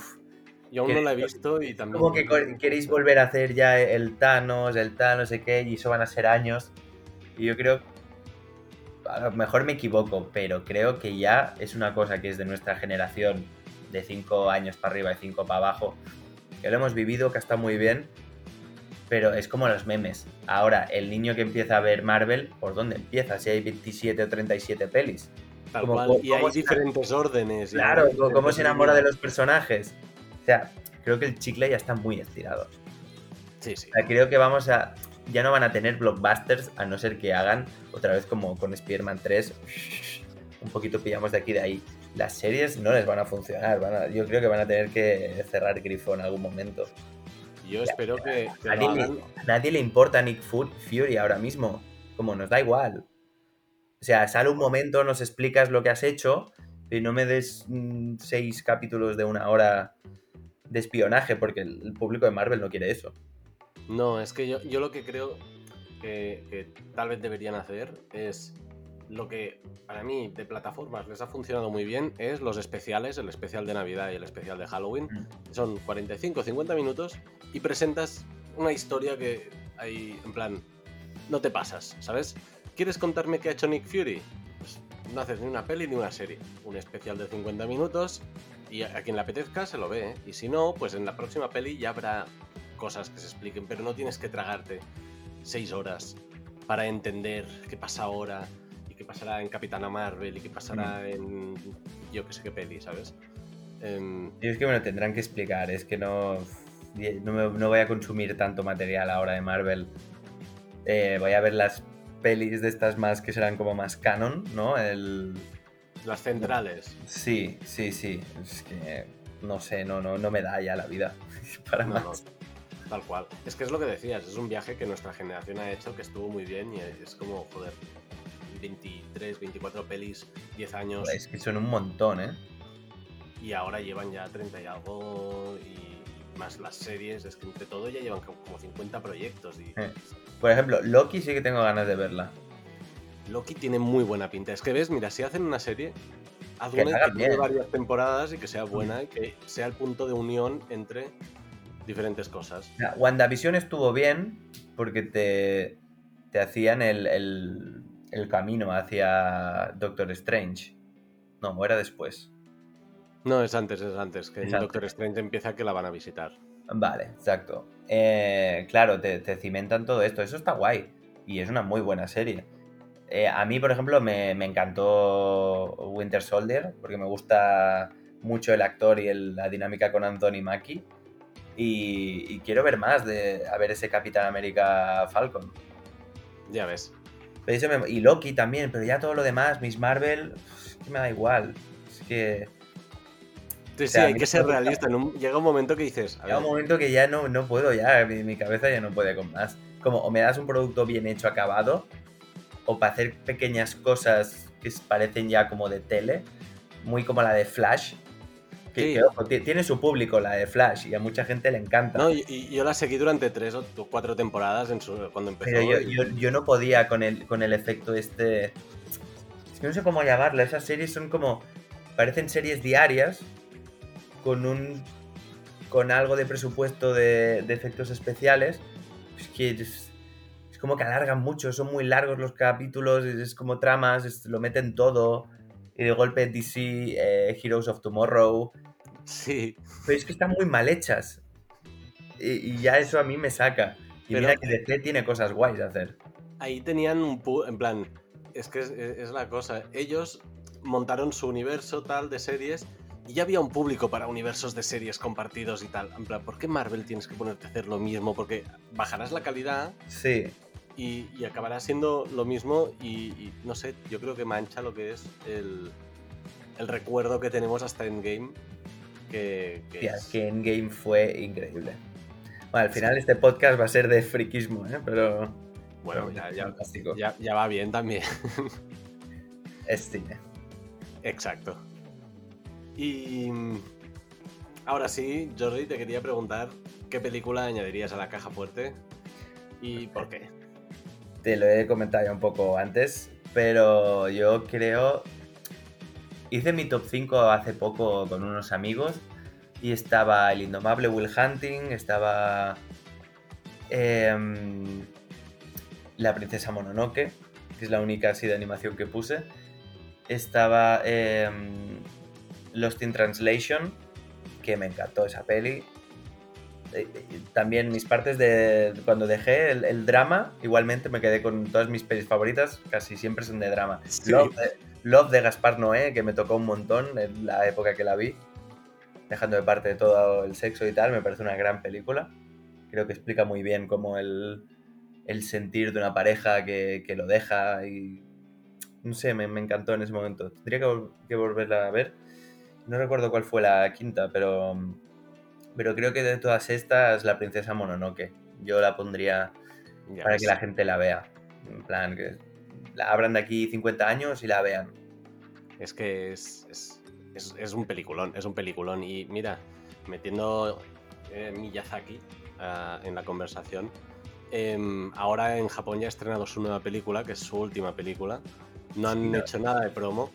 yo aún no la he visto y también.
Como que queréis volver a hacer ya el Thanos, el Thanos, no sé qué, y eso van a ser años. Y yo creo. A lo mejor me equivoco, pero creo que ya es una cosa que es de nuestra generación, de 5 años para arriba y 5 para abajo, que lo hemos vivido, que está muy bien, pero es como los memes. Ahora, el niño que empieza a ver Marvel, ¿por dónde empieza? Si hay 27 o 37 pelis.
Y hay diferentes órdenes.
Claro, cómo se enamora de los personajes. O sea, creo que el chicle ya está muy estirado.
Sí, sí.
creo que vamos a. Ya no van a tener blockbusters a no ser que hagan otra vez como con Spider-Man 3. Un poquito pillamos de aquí de ahí. Las series no les van a funcionar. yo creo que van a tener que cerrar grifo en algún momento.
Yo espero que.
a, nadie, le importa a Nick Fury ahora mismo. Como nos da igual. O sea, sale un momento, nos explicas lo que has hecho y no me des mm, seis capítulos de una hora de espionaje, porque el, público de Marvel no quiere eso.
No, es que yo, yo lo que creo que, tal vez deberían hacer es lo que para mí de plataformas les ha funcionado muy bien es los especiales, el especial de Navidad y el especial de Halloween. Mm. Son 45 50 minutos y presentas una historia que hay, en plan, no te pasas, ¿sabes? ¿Quieres contarme qué ha hecho Nick Fury? Pues no haces ni una peli ni una serie. Un especial de 50 minutos y a quien le apetezca se lo ve, ¿eh? Y si no, pues en la próxima peli ya habrá cosas que se expliquen, pero no tienes que tragarte seis horas para entender qué pasa ahora y qué pasará en Capitana Marvel y qué pasará mm. en yo que sé qué peli, ¿sabes?
Em, y es que bueno, tendrán que explicar, es que no, no, voy a consumir tanto material ahora de Marvel. Eh, voy a ver las pelis de estas más que serán como más canon, ¿no? El,
las centrales.
Sí, sí, sí. Es que no sé, no, no, no me da ya la vida para más.
tal cual. Es que es lo que decías, es un viaje que nuestra generación ha hecho que estuvo muy bien y es como, joder, 23, 24 pelis, 10 años.
Es que son un montón, ¿eh?
Y ahora llevan ya 30 y algo y más las series, es que entre todo ya llevan como 50 proyectos. Y... Eh.
Por ejemplo, Loki sí que tengo ganas de verla.
Loki tiene muy buena pinta. Es que ves, mira, si hacen una serie, haz una que tiene varias temporadas y que sea buena y que sea el punto de unión entre diferentes cosas.
WandaVision estuvo bien porque te, te hacían el, el, camino hacia Doctor Strange. No, era después.
No, es antes, es antes, que Doctor Strange empieza que la van a visitar.
Vale, exacto. Eh, claro, te, te cimentan todo esto. Eso está guay. Y es una muy buena serie. Eh, a mí, por ejemplo, me, encantó Winter Soldier, porque me gusta mucho el actor y la dinámica con Anthony Mackie. Y, quiero ver más de a ver ese Capitán América Falcon.
Ya ves.
y Loki también, pero ya todo lo demás, Miss Marvel, es que me da igual. Es que
Sí, sí, hay que ser realista. llega un momento que dices.
llega un momento que ya no, no puedo, ya. Mi, cabeza ya no puede con más. Como, o me das un producto bien hecho, acabado, o para hacer pequeñas cosas que parecen ya como de tele, muy como la de Flash. Que, tiene su público la de Flash y a mucha gente le encanta.
No, y, yo la seguí durante tres o cuatro temporadas en cuando empezó.
Pero yo, yo, no podía con el, con el efecto este. Es que no sé cómo llamarla. Esas series son como. Parecen series diarias con un. con algo de presupuesto de, de efectos especiales. Es que es, como que alargan mucho, son muy largos los capítulos, es, como tramas, lo meten todo. Y de golpe DC, eh, Heroes of Tomorrow.
Sí.
Pero es que están muy mal hechas. Y, ya eso a mí me saca. Y mira que DC tiene cosas guays a hacer.
Ahí tenían un... En plan, es que es, la cosa. Ellos montaron su universo tal de series ya había un público para universos de series compartidos y tal. En plan, ¿por qué Marvel tienes que ponerte a hacer lo mismo? Porque bajarás la calidad.
Sí
y, acabará siendo lo mismo y, no sé, yo creo que mancha lo que es el, recuerdo que tenemos hasta Endgame. Que,
que, es... que Endgame fue increíble. Bueno, al final este podcast va a ser de friquismo, ¿eh? pero...
Bueno, ya, ya, va bien también.
es cine.
Exacto. Y ahora sí, Jordi, te quería preguntar qué película añadirías a la caja fuerte y por qué
te lo he comentado ya un poco antes, pero yo creo... Hice mi top 5 hace poco con unos amigos y estaba el indomable Will Hunting, estaba em, la princesa Mononoke, que es la única así de animación que puse, estaba em, Lost in Translation, que me encantó esa peli, eh, también mis partes de cuando dejé el, drama, igualmente me quedé con todas mis pelis favoritas, casi siempre son de drama. Love, de, Gaspar Noé, que me tocó un montón en la época que la vi, dejando de parte de todo el sexo y tal, me parece una gran película. Creo que explica muy bien cómo el, el sentir de una pareja que, que, lo deja y... No sé, me, me, encantó en ese momento. Tendría que, que volverla a ver. No recuerdo cuál fue la quinta, pero pero creo que de todas estas, la princesa Mononoke. Yo la pondría para que la gente la vea. En plan, que la abran de aquí 50 años y la vean.
Es que es, es, un peliculón, es un peliculón. Y mira, metiendo eh, Miyazaki ah, en la conversación, em, ahora en Japón ya ha estrenado su nueva película, que es su última película. No han hecho nada de promo.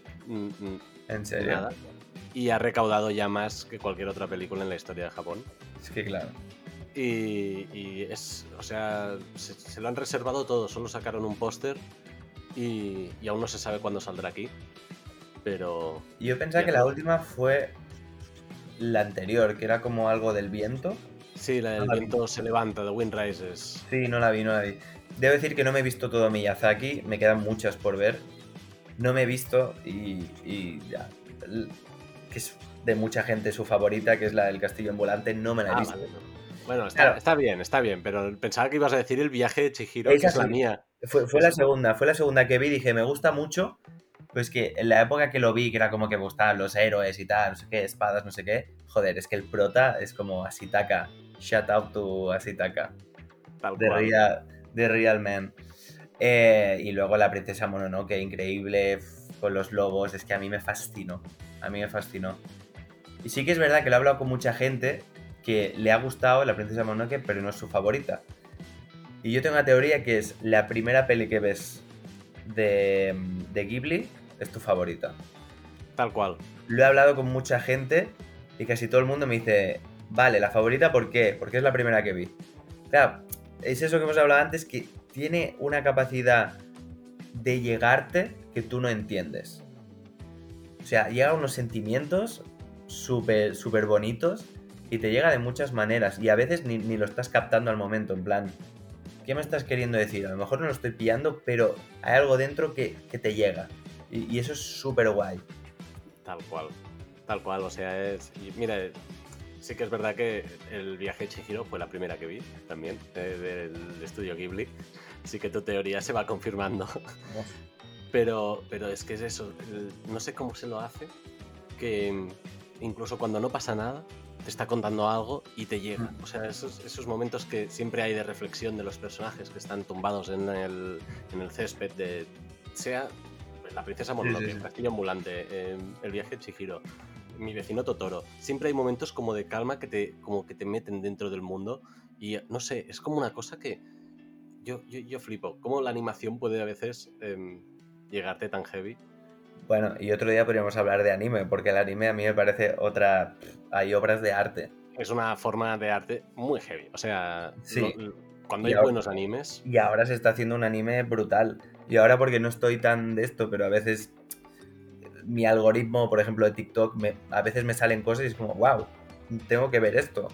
¿En serio? Nada
y ha recaudado ya más que cualquier otra película en la historia de Japón.
Es que claro.
Y, es, o sea, se, lo han reservado todo, solo sacaron un póster y, aún no se sabe cuándo saldrá aquí. Pero...
Yo pensaba que la última fue la anterior, que era como algo del viento.
Sí, la del viento se levanta, The Wind Rises.
Sí, no la vi, no la vi. Debo decir que no me he visto todo Miyazaki, me quedan muchas por ver. No me he visto y, y ya que es de mucha gente su favorita, que es la del castillo en volante, no me la he ah, visto.
Bueno, está, bien, está bien, pero pensaba que ibas a decir el viaje de Chihiro, que es la mía.
Fue, la segunda, fue la segunda que vi, dije, me gusta mucho, pues que en la época que lo vi, que era como que me gustaban los héroes y tal, no sé qué, espadas, no sé qué, joder, es que el prota es como Asitaka, shout out to Asitaka. Tal de, Real, de Real Man. Eh, y luego la princesa Mononoke, increíble, con los lobos, es que a mí me fascinó a mí me fascinó. Y sí que es verdad que lo he hablado con mucha gente que le ha gustado La Princesa Mononoke, pero no es su favorita. Y yo tengo una teoría que es la primera peli que ves de, de Ghibli es tu favorita.
Tal cual.
Lo he hablado con mucha gente y casi todo el mundo me dice, vale, la favorita, ¿por qué? Porque es la primera que vi. Claro, es eso que hemos hablado antes, que tiene una capacidad de llegarte que tú no entiendes. O sea, llega unos sentimientos súper, súper bonitos y te llega de muchas maneras y a veces ni, lo estás captando al momento, en plan, ¿qué me estás queriendo decir? A lo mejor no lo estoy pillando, pero hay algo dentro que, te llega y, eso es súper guay.
Tal cual, tal cual, o sea, es... mira, sí que es verdad que el viaje de Chihiro fue la primera que vi también, del estudio Ghibli, así que tu teoría se va confirmando. Pero, pero es que es eso, no sé cómo se lo hace, que, incluso cuando no pasa nada, te está contando algo y te llega. O sea, esos, esos momentos que siempre hay de reflexión de los personajes que están tumbados en el, en el césped de... Sea la princesa Mononoke, el castillo ambulante, eh, el viaje de Chihiro, mi vecino Totoro. Siempre hay momentos como de calma que te, como que te meten dentro del mundo y no sé, es como una cosa que yo, yo, yo flipo. Cómo la animación puede a veces em, llegarte tan heavy.
Bueno, y otro día podríamos hablar de anime, porque el anime a mí me parece otra... Hay obras de arte.
Es una forma de arte muy heavy. O sea, cuando hay buenos animes...
Y ahora se está haciendo un anime brutal. Y ahora porque no estoy tan de esto, pero a veces mi algoritmo, por ejemplo, de TikTok, me, a veces me salen cosas y es como, wow, tengo que ver esto.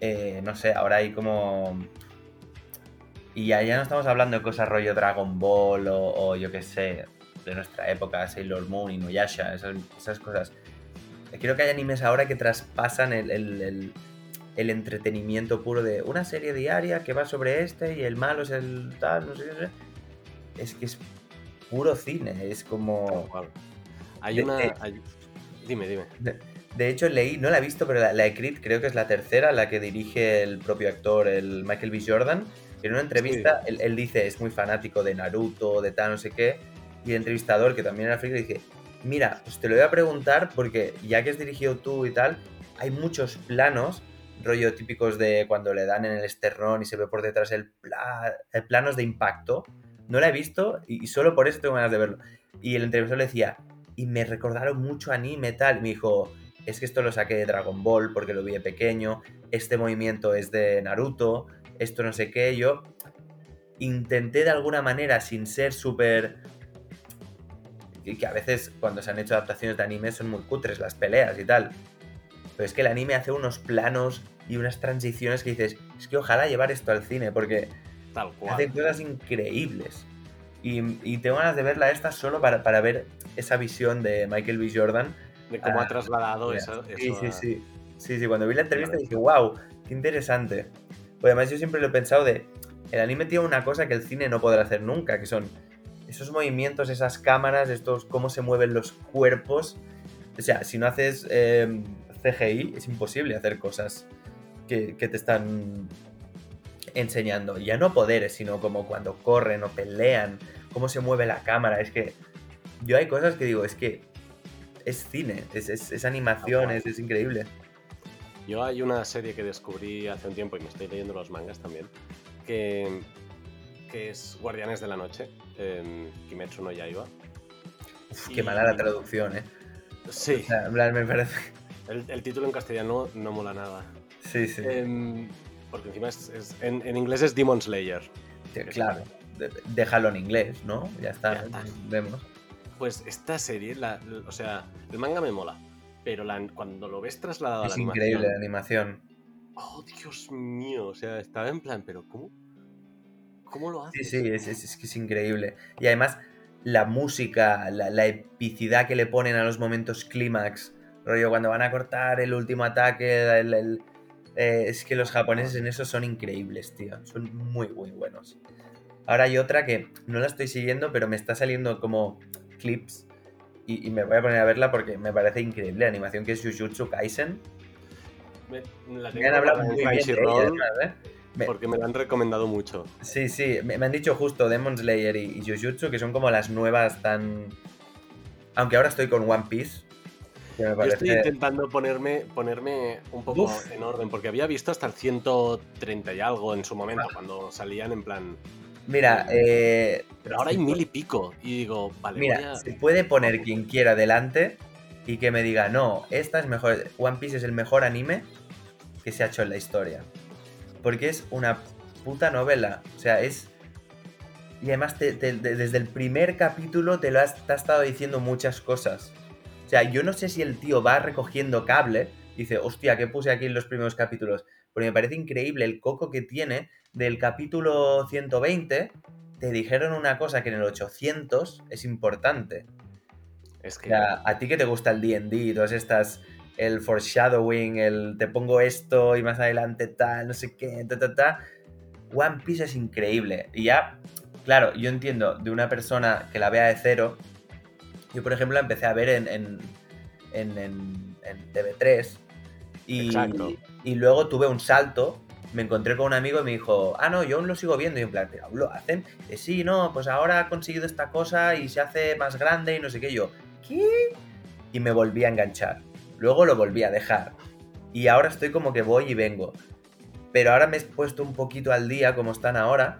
Eh, no sé, ahora hay como... Y ya no estamos hablando de cosas rollo Dragon Ball o, yo qué sé, de nuestra época, Sailor Moon, Inuyasha, esas, esas cosas. Creo que hay animes ahora que traspasan el, el, el, entretenimiento puro de una serie diaria que va sobre este y el malo es el tal, no sé qué. Es que es puro cine, es como...
Hay una. Dime, dime.
De, hecho, leí, no la he visto, pero la, la creo que es la tercera, la que dirige el propio actor, el Michael B. Jordan. En una entrevista, él, dice, es muy fanático de Naruto, de tal, no sé qué. Y el entrevistador, que también era friki, dice: Mira, pues te lo voy a preguntar porque ya que has dirigido tú y tal, hay muchos planos, rollo típicos de cuando le dan en el esternón y se ve por detrás el, planos de impacto. No la he visto y, solo por eso tengo ganas de verlo. Y el entrevistador le decía, y me recordaron mucho anime tal. Me dijo, es que esto lo saqué de Dragon Ball porque lo vi de pequeño, este movimiento es de Naruto, esto no sé qué. Yo intenté de alguna manera, sin ser súper... Que a veces cuando se han hecho adaptaciones de anime son muy cutres las peleas y tal. Pero es que el anime hace unos planos y unas transiciones que dices, es que ojalá llevar esto al cine porque
Tal cual.
hace cosas increíbles. Y, tengo ganas de verla esta solo para, para, ver esa visión de Michael B. Jordan.
De cómo ha trasladado eso.
Sí, sí, sí. Sí, sí, cuando vi la entrevista dije, wow, qué interesante. Pues además yo siempre lo he pensado de, el anime tiene una cosa que el cine no podrá hacer nunca, que son esos movimientos, esas cámaras, estos cómo se mueven los cuerpos. O sea, si no haces em, CGI, es imposible hacer cosas que, que, te están enseñando. Ya no poderes, sino como cuando corren o pelean, cómo se mueve la cámara. Es que yo hay cosas que digo, es que es cine, es, es, animación, es, es, increíble.
Yo hay una serie que descubrí hace un tiempo y me estoy leyendo los mangas también, que, que es Guardianes de la Noche, eh, Kimetsu no Yaiba.
Uf, Qué mala la traducción, ¿eh?
Sí.
O sea, me parece...
El, el, título en castellano no mola nada.
Sí, sí.
Eh, porque encima es, es en, en, inglés es Demon Slayer.
Sí, claro, déjalo en inglés, ¿no? Ya está, ya está. vemos.
Pues esta serie, la, o sea, el manga me mola, pero la, cuando lo ves trasladado
es
a la
increíble la animación.
Oh, Dios mío, o sea, estaba en plan, pero ¿cómo? ¿Cómo lo haces?
Sí, sí, es, es, es que es increíble. Y además, la música, la, la, epicidad que le ponen a los momentos clímax, rollo, cuando van a cortar el último ataque, el, el eh, es que los japoneses en eso son increíbles, tío. Son muy, muy buenos. Ahora hay otra que no la estoy siguiendo, pero me está saliendo como clips y, y, me voy a poner a verla porque me parece increíble la animación que es Jujutsu Kaisen.
Me, la me han hablado muy bien de ella, ¿eh? me, porque me la han recomendado mucho.
Sí, sí, me, me han dicho justo Demon Slayer y, y, Jujutsu que son como las nuevas tan... Aunque ahora estoy con One Piece.
Yo estoy intentando ponerme, ponerme un poco Uf. en orden, porque había visto hasta el 130 y algo en su momento, ah. cuando salían en plan...
Mira, eh,
pero ahora hay mil y pico. Y digo, vale.
Mira, a... se puede poner quien quiera delante y que me diga, no, esta es mejor. One Piece es el mejor anime que se ha hecho en la historia. Porque es una puta novela. O sea, es. Y además, te, te, desde el primer capítulo te lo has, te ha estado diciendo muchas cosas. O sea, yo no sé si el tío va recogiendo cable. Dice, hostia, ¿qué puse aquí en los primeros capítulos? Porque me parece increíble el coco que tiene del capítulo 120 te dijeron una cosa que en el 800 es importante.
Es que...
O sea, a ti que te gusta el D&D, todas estas, el foreshadowing, el te pongo esto y más adelante tal, no sé qué, ta, ta, ta. One Piece es increíble. Y ya, claro, yo entiendo de una persona que la vea de cero. Yo, por ejemplo, la empecé a ver en, en, en, en, en TV3. Y, y luego tuve un salto me encontré con un amigo y me dijo, ah, no, yo aún lo sigo viendo. Y en plan, ¿pero lo hacen? sí, no, pues ahora ha conseguido esta cosa y se hace más grande y no sé qué. yo, ¿qué? Y me volví a enganchar. Luego lo volví a dejar. Y ahora estoy como que voy y vengo. Pero ahora me he puesto un poquito al día como están ahora.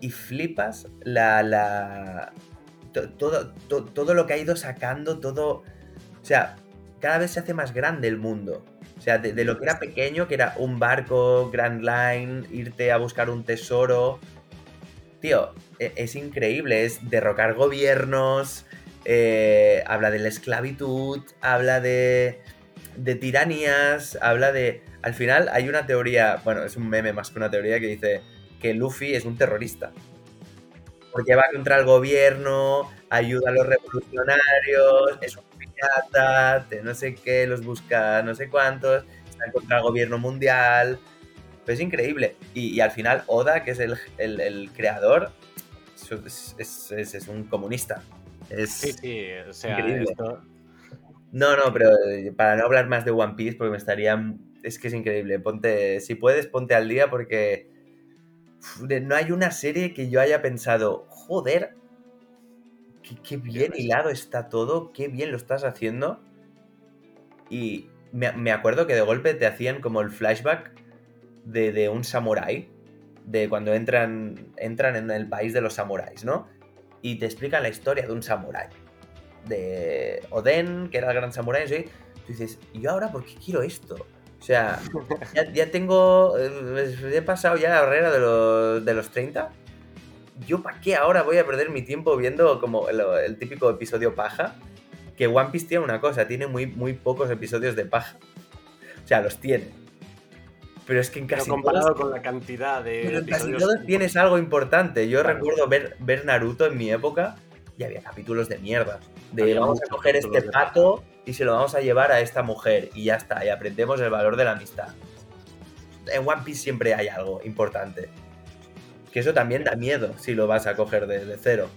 Y flipas la. la todo, todo lo que ha ido sacando, todo. O sea, cada vez se hace más grande el mundo. O sea, de, lo que era pequeño, que era un barco, Grand Line, irte a buscar un tesoro. Tío, e, es, increíble, es derrocar gobiernos, eh, habla de la esclavitud, habla de, de tiranías, habla de... Al final hay una teoría, bueno, es un meme más que una teoría que dice que Luffy es un terrorista. Porque va contra el gobierno, ayuda a los revolucionarios, es un de no sé qué, los busca no sé cuántos, está contra el gobierno mundial. Pues es increíble. Y, al final, Oda, que es el, creador, es, un comunista. Es
sí, sí, o sea, esto...
No, no, pero eh, para no hablar más de One Piece, porque me estaría. Es que es increíble. Ponte. Si puedes, ponte al día, porque. No hay una serie que yo haya pensado, joder, qué, bien hilado está todo, qué bien lo estás haciendo. Y me, acuerdo que de golpe te hacían como el flashback de, un samurái, de cuando entran, entran en el país de los samuráis, ¿no? Y te explican la historia de un samurái. De Oden, que era el gran samurái, ¿sí? Tú dices, ¿y yo ahora por qué quiero esto? O sea, ya, tengo. Eh, he pasado ya la barrera de los, de los 30 ¿yo para qué ahora voy a perder mi tiempo viendo como el, típico episodio paja? Que One Piece tiene una cosa, tiene muy, muy pocos episodios de paja. O sea, los tiene. Pero es que en casi
Pero comparado con la cantidad de.
Pero en casi todos tienes algo importante. Yo recuerdo ver, ver Naruto en mi época y había capítulos de mierda. De vamos a coger este pato y se lo vamos a llevar a esta mujer y ya está. Y aprendemos el valor de la amistad. En One Piece siempre hay algo importante. Que eso también da miedo si lo vas a coger de, cero.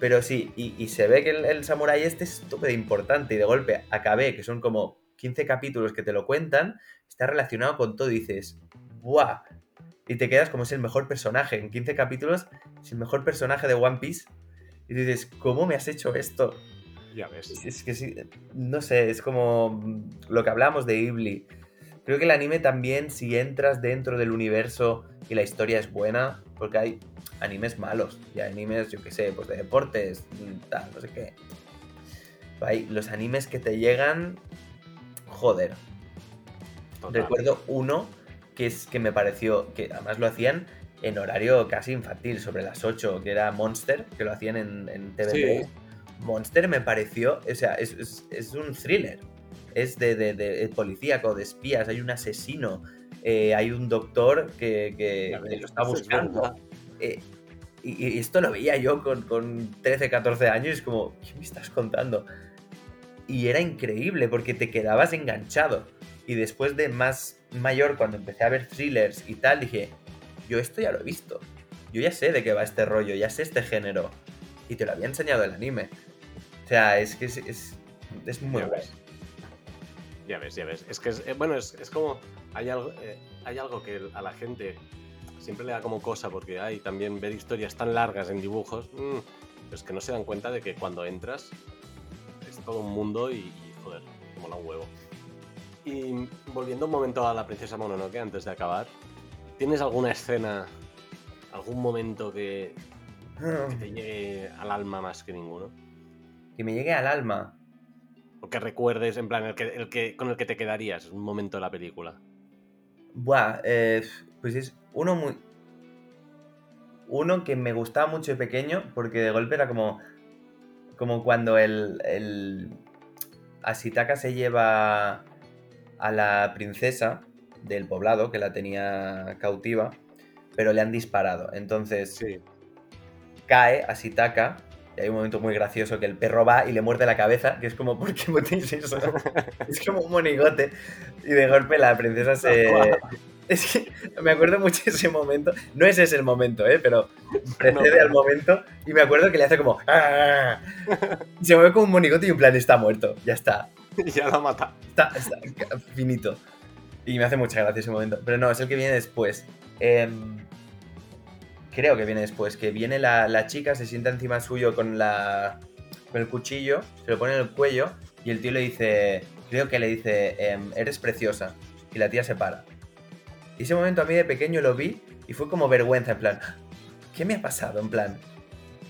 Pero sí, y, se ve que el, el samurái este es súper importante y de golpe acabé, que son como 15 capítulos que te lo cuentan, está relacionado con todo y dices, ¡buah! Y te quedas como es el mejor personaje. En 15 capítulos es el mejor personaje de One Piece. Y dices, ¿cómo me has hecho esto?
Ya ves.
Es que sí, no sé, es como lo que hablamos de Ghibli. Creo que el anime también, si entras dentro del universo y la historia es buena, porque hay animes malos y hay animes, yo qué sé, pues de deportes, tal, no sé qué. Hay los animes que te llegan, joder. Recuerdo uno que es que me pareció, que además lo hacían en horario casi infantil, sobre las 8, que era Monster, que lo hacían en, en TV3. Monster me pareció, o sea, es, un thriller. Es de, de, de, policíaco, de espías, hay un asesino, eh, hay un doctor que, lo está buscando. Eh, y, esto lo veía yo con, con 13, 14 años y es como, ¿qué me estás contando? Y era increíble porque te quedabas enganchado. Y después de más mayor, cuando empecé a ver thrillers y tal, dije, yo esto ya lo he visto. Yo ya sé de qué va este rollo, ya sé este género. Y te lo había enseñado el anime. O sea, es que es, es, muy bueno.
Ya ves, ya ves. Es que, es, eh, bueno, es, es como hay algo, eh, hay algo que a la gente siempre le da como cosa, porque hay también ver historias tan largas en dibujos, mmm, pues que no se dan cuenta de que cuando entras es todo un mundo y, joder, mola un huevo. Y volviendo un momento a la princesa Mononoke antes de acabar, ¿tienes alguna escena, algún momento que, te llegue al alma más que ninguno?
Que me llegue al alma.
O que recuerdes, en plan, el que, el que, con el que te quedarías un momento de la película.
Buah, eh, pues es uno muy. Uno que me gustaba mucho de pequeño, porque de golpe era como. Como cuando el. el Asitaka se lleva a la princesa del poblado, que la tenía cautiva, pero le han disparado. Entonces. Cae Asitaka y hay un momento muy gracioso que el perro va y le muerde la cabeza, que es como, ¿por qué metéis eso? es como un monigote. Y de golpe la princesa se... Es que me acuerdo mucho ese momento. No ese es el momento, ¿eh? Pero precede al momento. Y me acuerdo que le hace como... ¡Ah! Se mueve como un monigote y un plan está muerto. Ya está.
ya lo mata.
Está, está finito. Y me hace mucha gracia ese momento. Pero no, es el que viene después. Em, creo que viene después. Que viene la, la, chica, se sienta encima suyo con, la, con el cuchillo, se lo pone en el cuello y el tío le dice, creo que le dice, em, eres preciosa. Y la tía se para. Y ese momento a mí de pequeño lo vi y fue como vergüenza, en plan, ¿qué me ha pasado? En plan,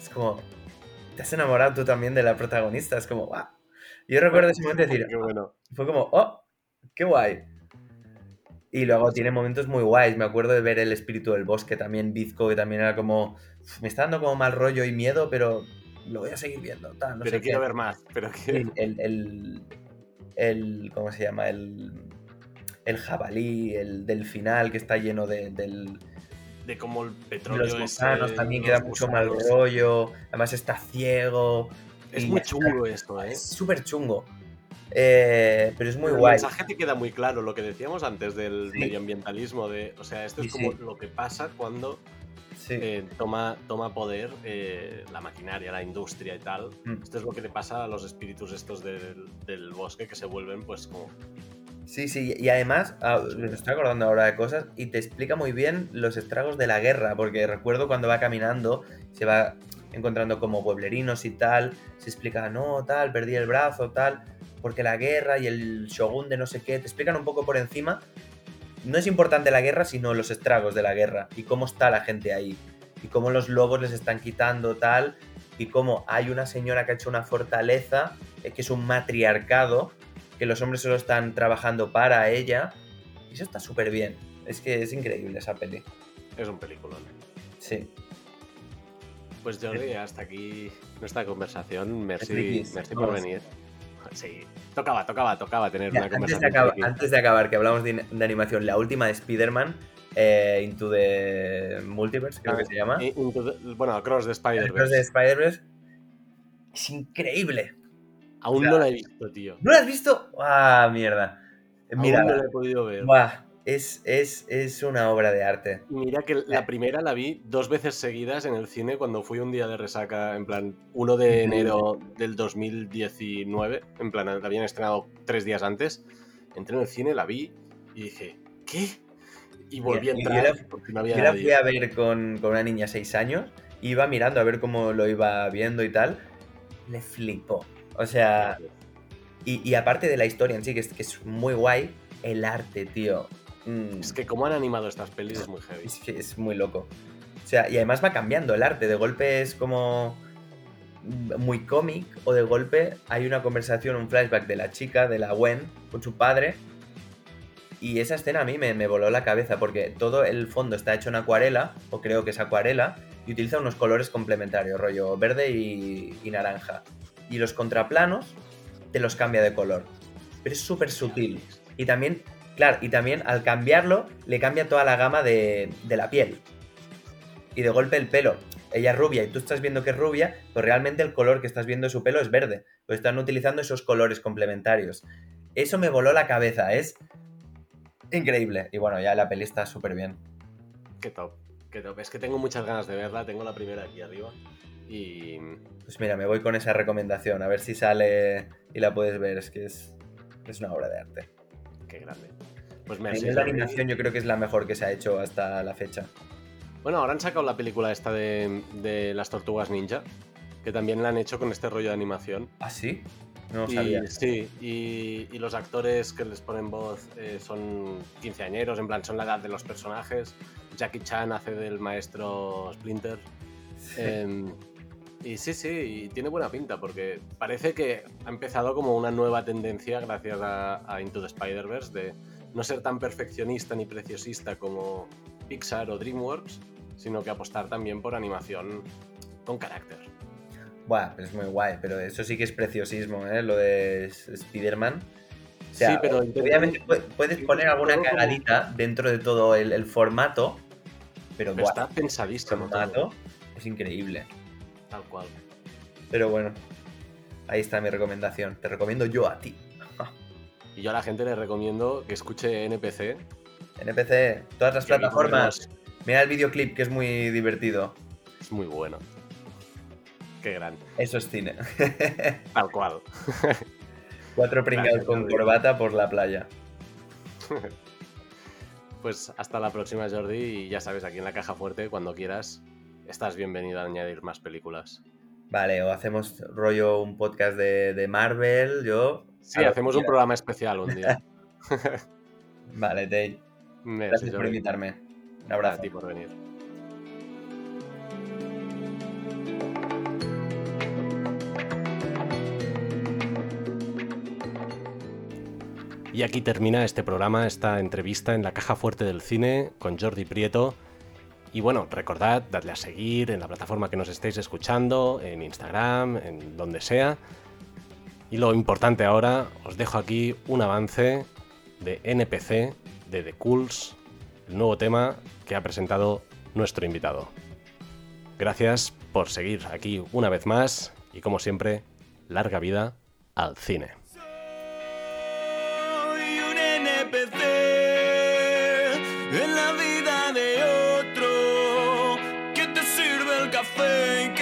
es como, te has enamorado tú también de la protagonista, es como, ¡guau! Yo recuerdo ese momento decir,
bueno.
fue como, ¡oh! ¡Qué guay! Y luego tiene momentos muy guays. Me acuerdo de ver El espíritu del bosque también, Bizco, que también era como. Me está dando como mal rollo y miedo, pero lo voy a seguir viendo. Tal, no
pero
sé
quiero
qué.
ver más. Pero
el, el, el, ¿Cómo se llama? El, el jabalí, el del final que está lleno de, del.
De como el petróleo.
Los gusanos también
los
queda mucho mal rollo. Además está ciego.
Es muy
está-
chungo esto, ¿eh?
Es súper chungo. Eh, pero es muy
el
guay.
mensaje te queda muy claro, lo que decíamos antes del
Sí.
medioambientalismo, de, o sea, esto es
Sí,
como
sí.
lo que pasa cuando eh, toma, toma poder eh, la maquinaria, la industria y tal.
Mm.
Esto es lo que le pasa a los espíritus estos del, del bosque que se vuelven pues como...
Sí, sí, y además, ah, me estoy acordando ahora de cosas y te explica muy bien los estragos de la guerra, porque recuerdo cuando va caminando, se va encontrando como pueblerinos y tal, se explica, no, tal, perdí el brazo, tal, porque la guerra y el shogun de no sé qué, te explican un poco por encima. No es importante la guerra, sino los estragos de la guerra y cómo está la gente ahí, y cómo los lobos les están quitando tal, y cómo hay una señora que ha hecho una fortaleza, eh, que es un matriarcado, que los hombres solo están trabajando para ella. Y eso está súper bien. Es que es increíble esa peli.
Es un peliculón.
Sí.
Pues Jordi, hasta aquí nuestra conversación. Merci, por venir. Sí, tocaba, tocaba, tocaba tener
Ya,
una
antes, de
conversación.
acabar,
friki.
antes de acabar, que hablamos de, de animación, la última de Spider-Man, eh, Into the Multiverse, creo que se llama.
The- bueno, Cross de
El cross de
Spider-Verse.
Spider-Verse. Es increíble.
Aún
o sea,
no la he visto, tío.
¿No lo has visto? Ah, mierda. Mira,
Aún no la he podido ver.
buah, es, es, es una obra de arte.
Mira que la primera la vi dos veces seguidas en el cine cuando fui un día de resaca, en plan 1 de enero del 2019, en plan la habían estrenado tres días antes. Entré en el cine, la vi y dije, ¿qué? Y volví a entrar
yo la-
porque no había
Yo la fui a ver con, con una niña de 6 años, iba mirando a ver cómo lo iba viendo y tal. Le flipó. O sea, y, y aparte de la historia en sí, que es, que es muy guay, el arte, tío. Mm,
Es que como han animado estas pelis es muy heavy.
es, que es muy loco. O sea, y además va cambiando el arte. De golpe es como muy cómic, o de golpe hay una conversación, un flashback de la chica, de la Gwen, con su padre. Y esa escena a mí me, me voló la cabeza porque todo el fondo está hecho en acuarela, o creo que es acuarela, y utiliza unos colores complementarios, rollo verde y, y naranja. Y los contraplanos te los cambia de color. Pero es súper sutil. Y también, claro, y también al cambiarlo le cambia toda la gama de, de la piel. Y de golpe el pelo. Ella es rubia y tú estás viendo que es rubia, pero realmente el color que estás viendo de su pelo es verde. Pues están utilizando esos colores complementarios. Eso me voló la cabeza, es increíble. Y bueno, ya la peli está súper bien.
Qué top, qué top. Es que tengo muchas ganas de verla, tengo la primera aquí arriba. Y
Pues mira, me voy con esa recomendación, a ver si sale y la puedes ver. Es que es, es una obra de arte.
qué grande. Pues merci, Jordi.
animación yo creo que es la mejor que se ha hecho hasta la fecha.
Bueno, ahora han sacado la película esta de, de las tortugas ninja, que también la han hecho con este rollo de animación.
¿Ah, sí? No
Y,
sabía.
sí, y, y los actores que les ponen voz eh, son quinceañeros, en plan, son la edad de los personajes. Jackie Chan hace del maestro Splinter. Em, y sí, sí, y tiene buena pinta, porque parece que ha empezado como una nueva tendencia gracias a, a Into the Spider-Verse de no ser tan perfeccionista ni preciosista como Pixar o DreamWorks, sino que apostar también por animación con carácter.
Buah, pero es muy guay, pero eso sí que es preciosismo, ¿eh? Lo de Spider-Man. O sea,
sí, pero
obviamente pu- puedes poner alguna
como-
cagadita dentro de todo el, el formato, pero,
Pero está
el
pensadísimo. todo,
es increíble.
tal cual.
Pero bueno, ahí está mi recomendación. Te recomiendo yo a ti.
Y yo a la gente le recomiendo que escuche NPC.
NPC, todas las plataformas. Mira el videoclip que es muy divertido.
Es muy bueno. Qué gran.
Eso es cine.
Tal cual.
Cuatro pringados con corbata por la playa.
pues hasta la próxima, Jordi. Y ya sabes, aquí en la caja fuerte, cuando quieras, estás bienvenido a añadir más películas.
Vale, o hacemos rollo un podcast de, Marvel, yo...
Sí, hacemos un programa especial un día.
vale, Dale. Gracias por invitarme. Un abrazo.
A ti por venir. Y aquí termina este programa, esta entrevista en la caja fuerte del cine con Jordi Prieto. Y bueno, recordad, dadle a seguir en la plataforma que nos estéis escuchando, en Instagram, en donde sea. Y lo importante ahora, os dejo aquí un avance de NPC, de The Cools, el nuevo tema que ha presentado nuestro invitado. Gracias por seguir aquí una vez más y como siempre, larga vida al cine. en la vida de otro te sirve el café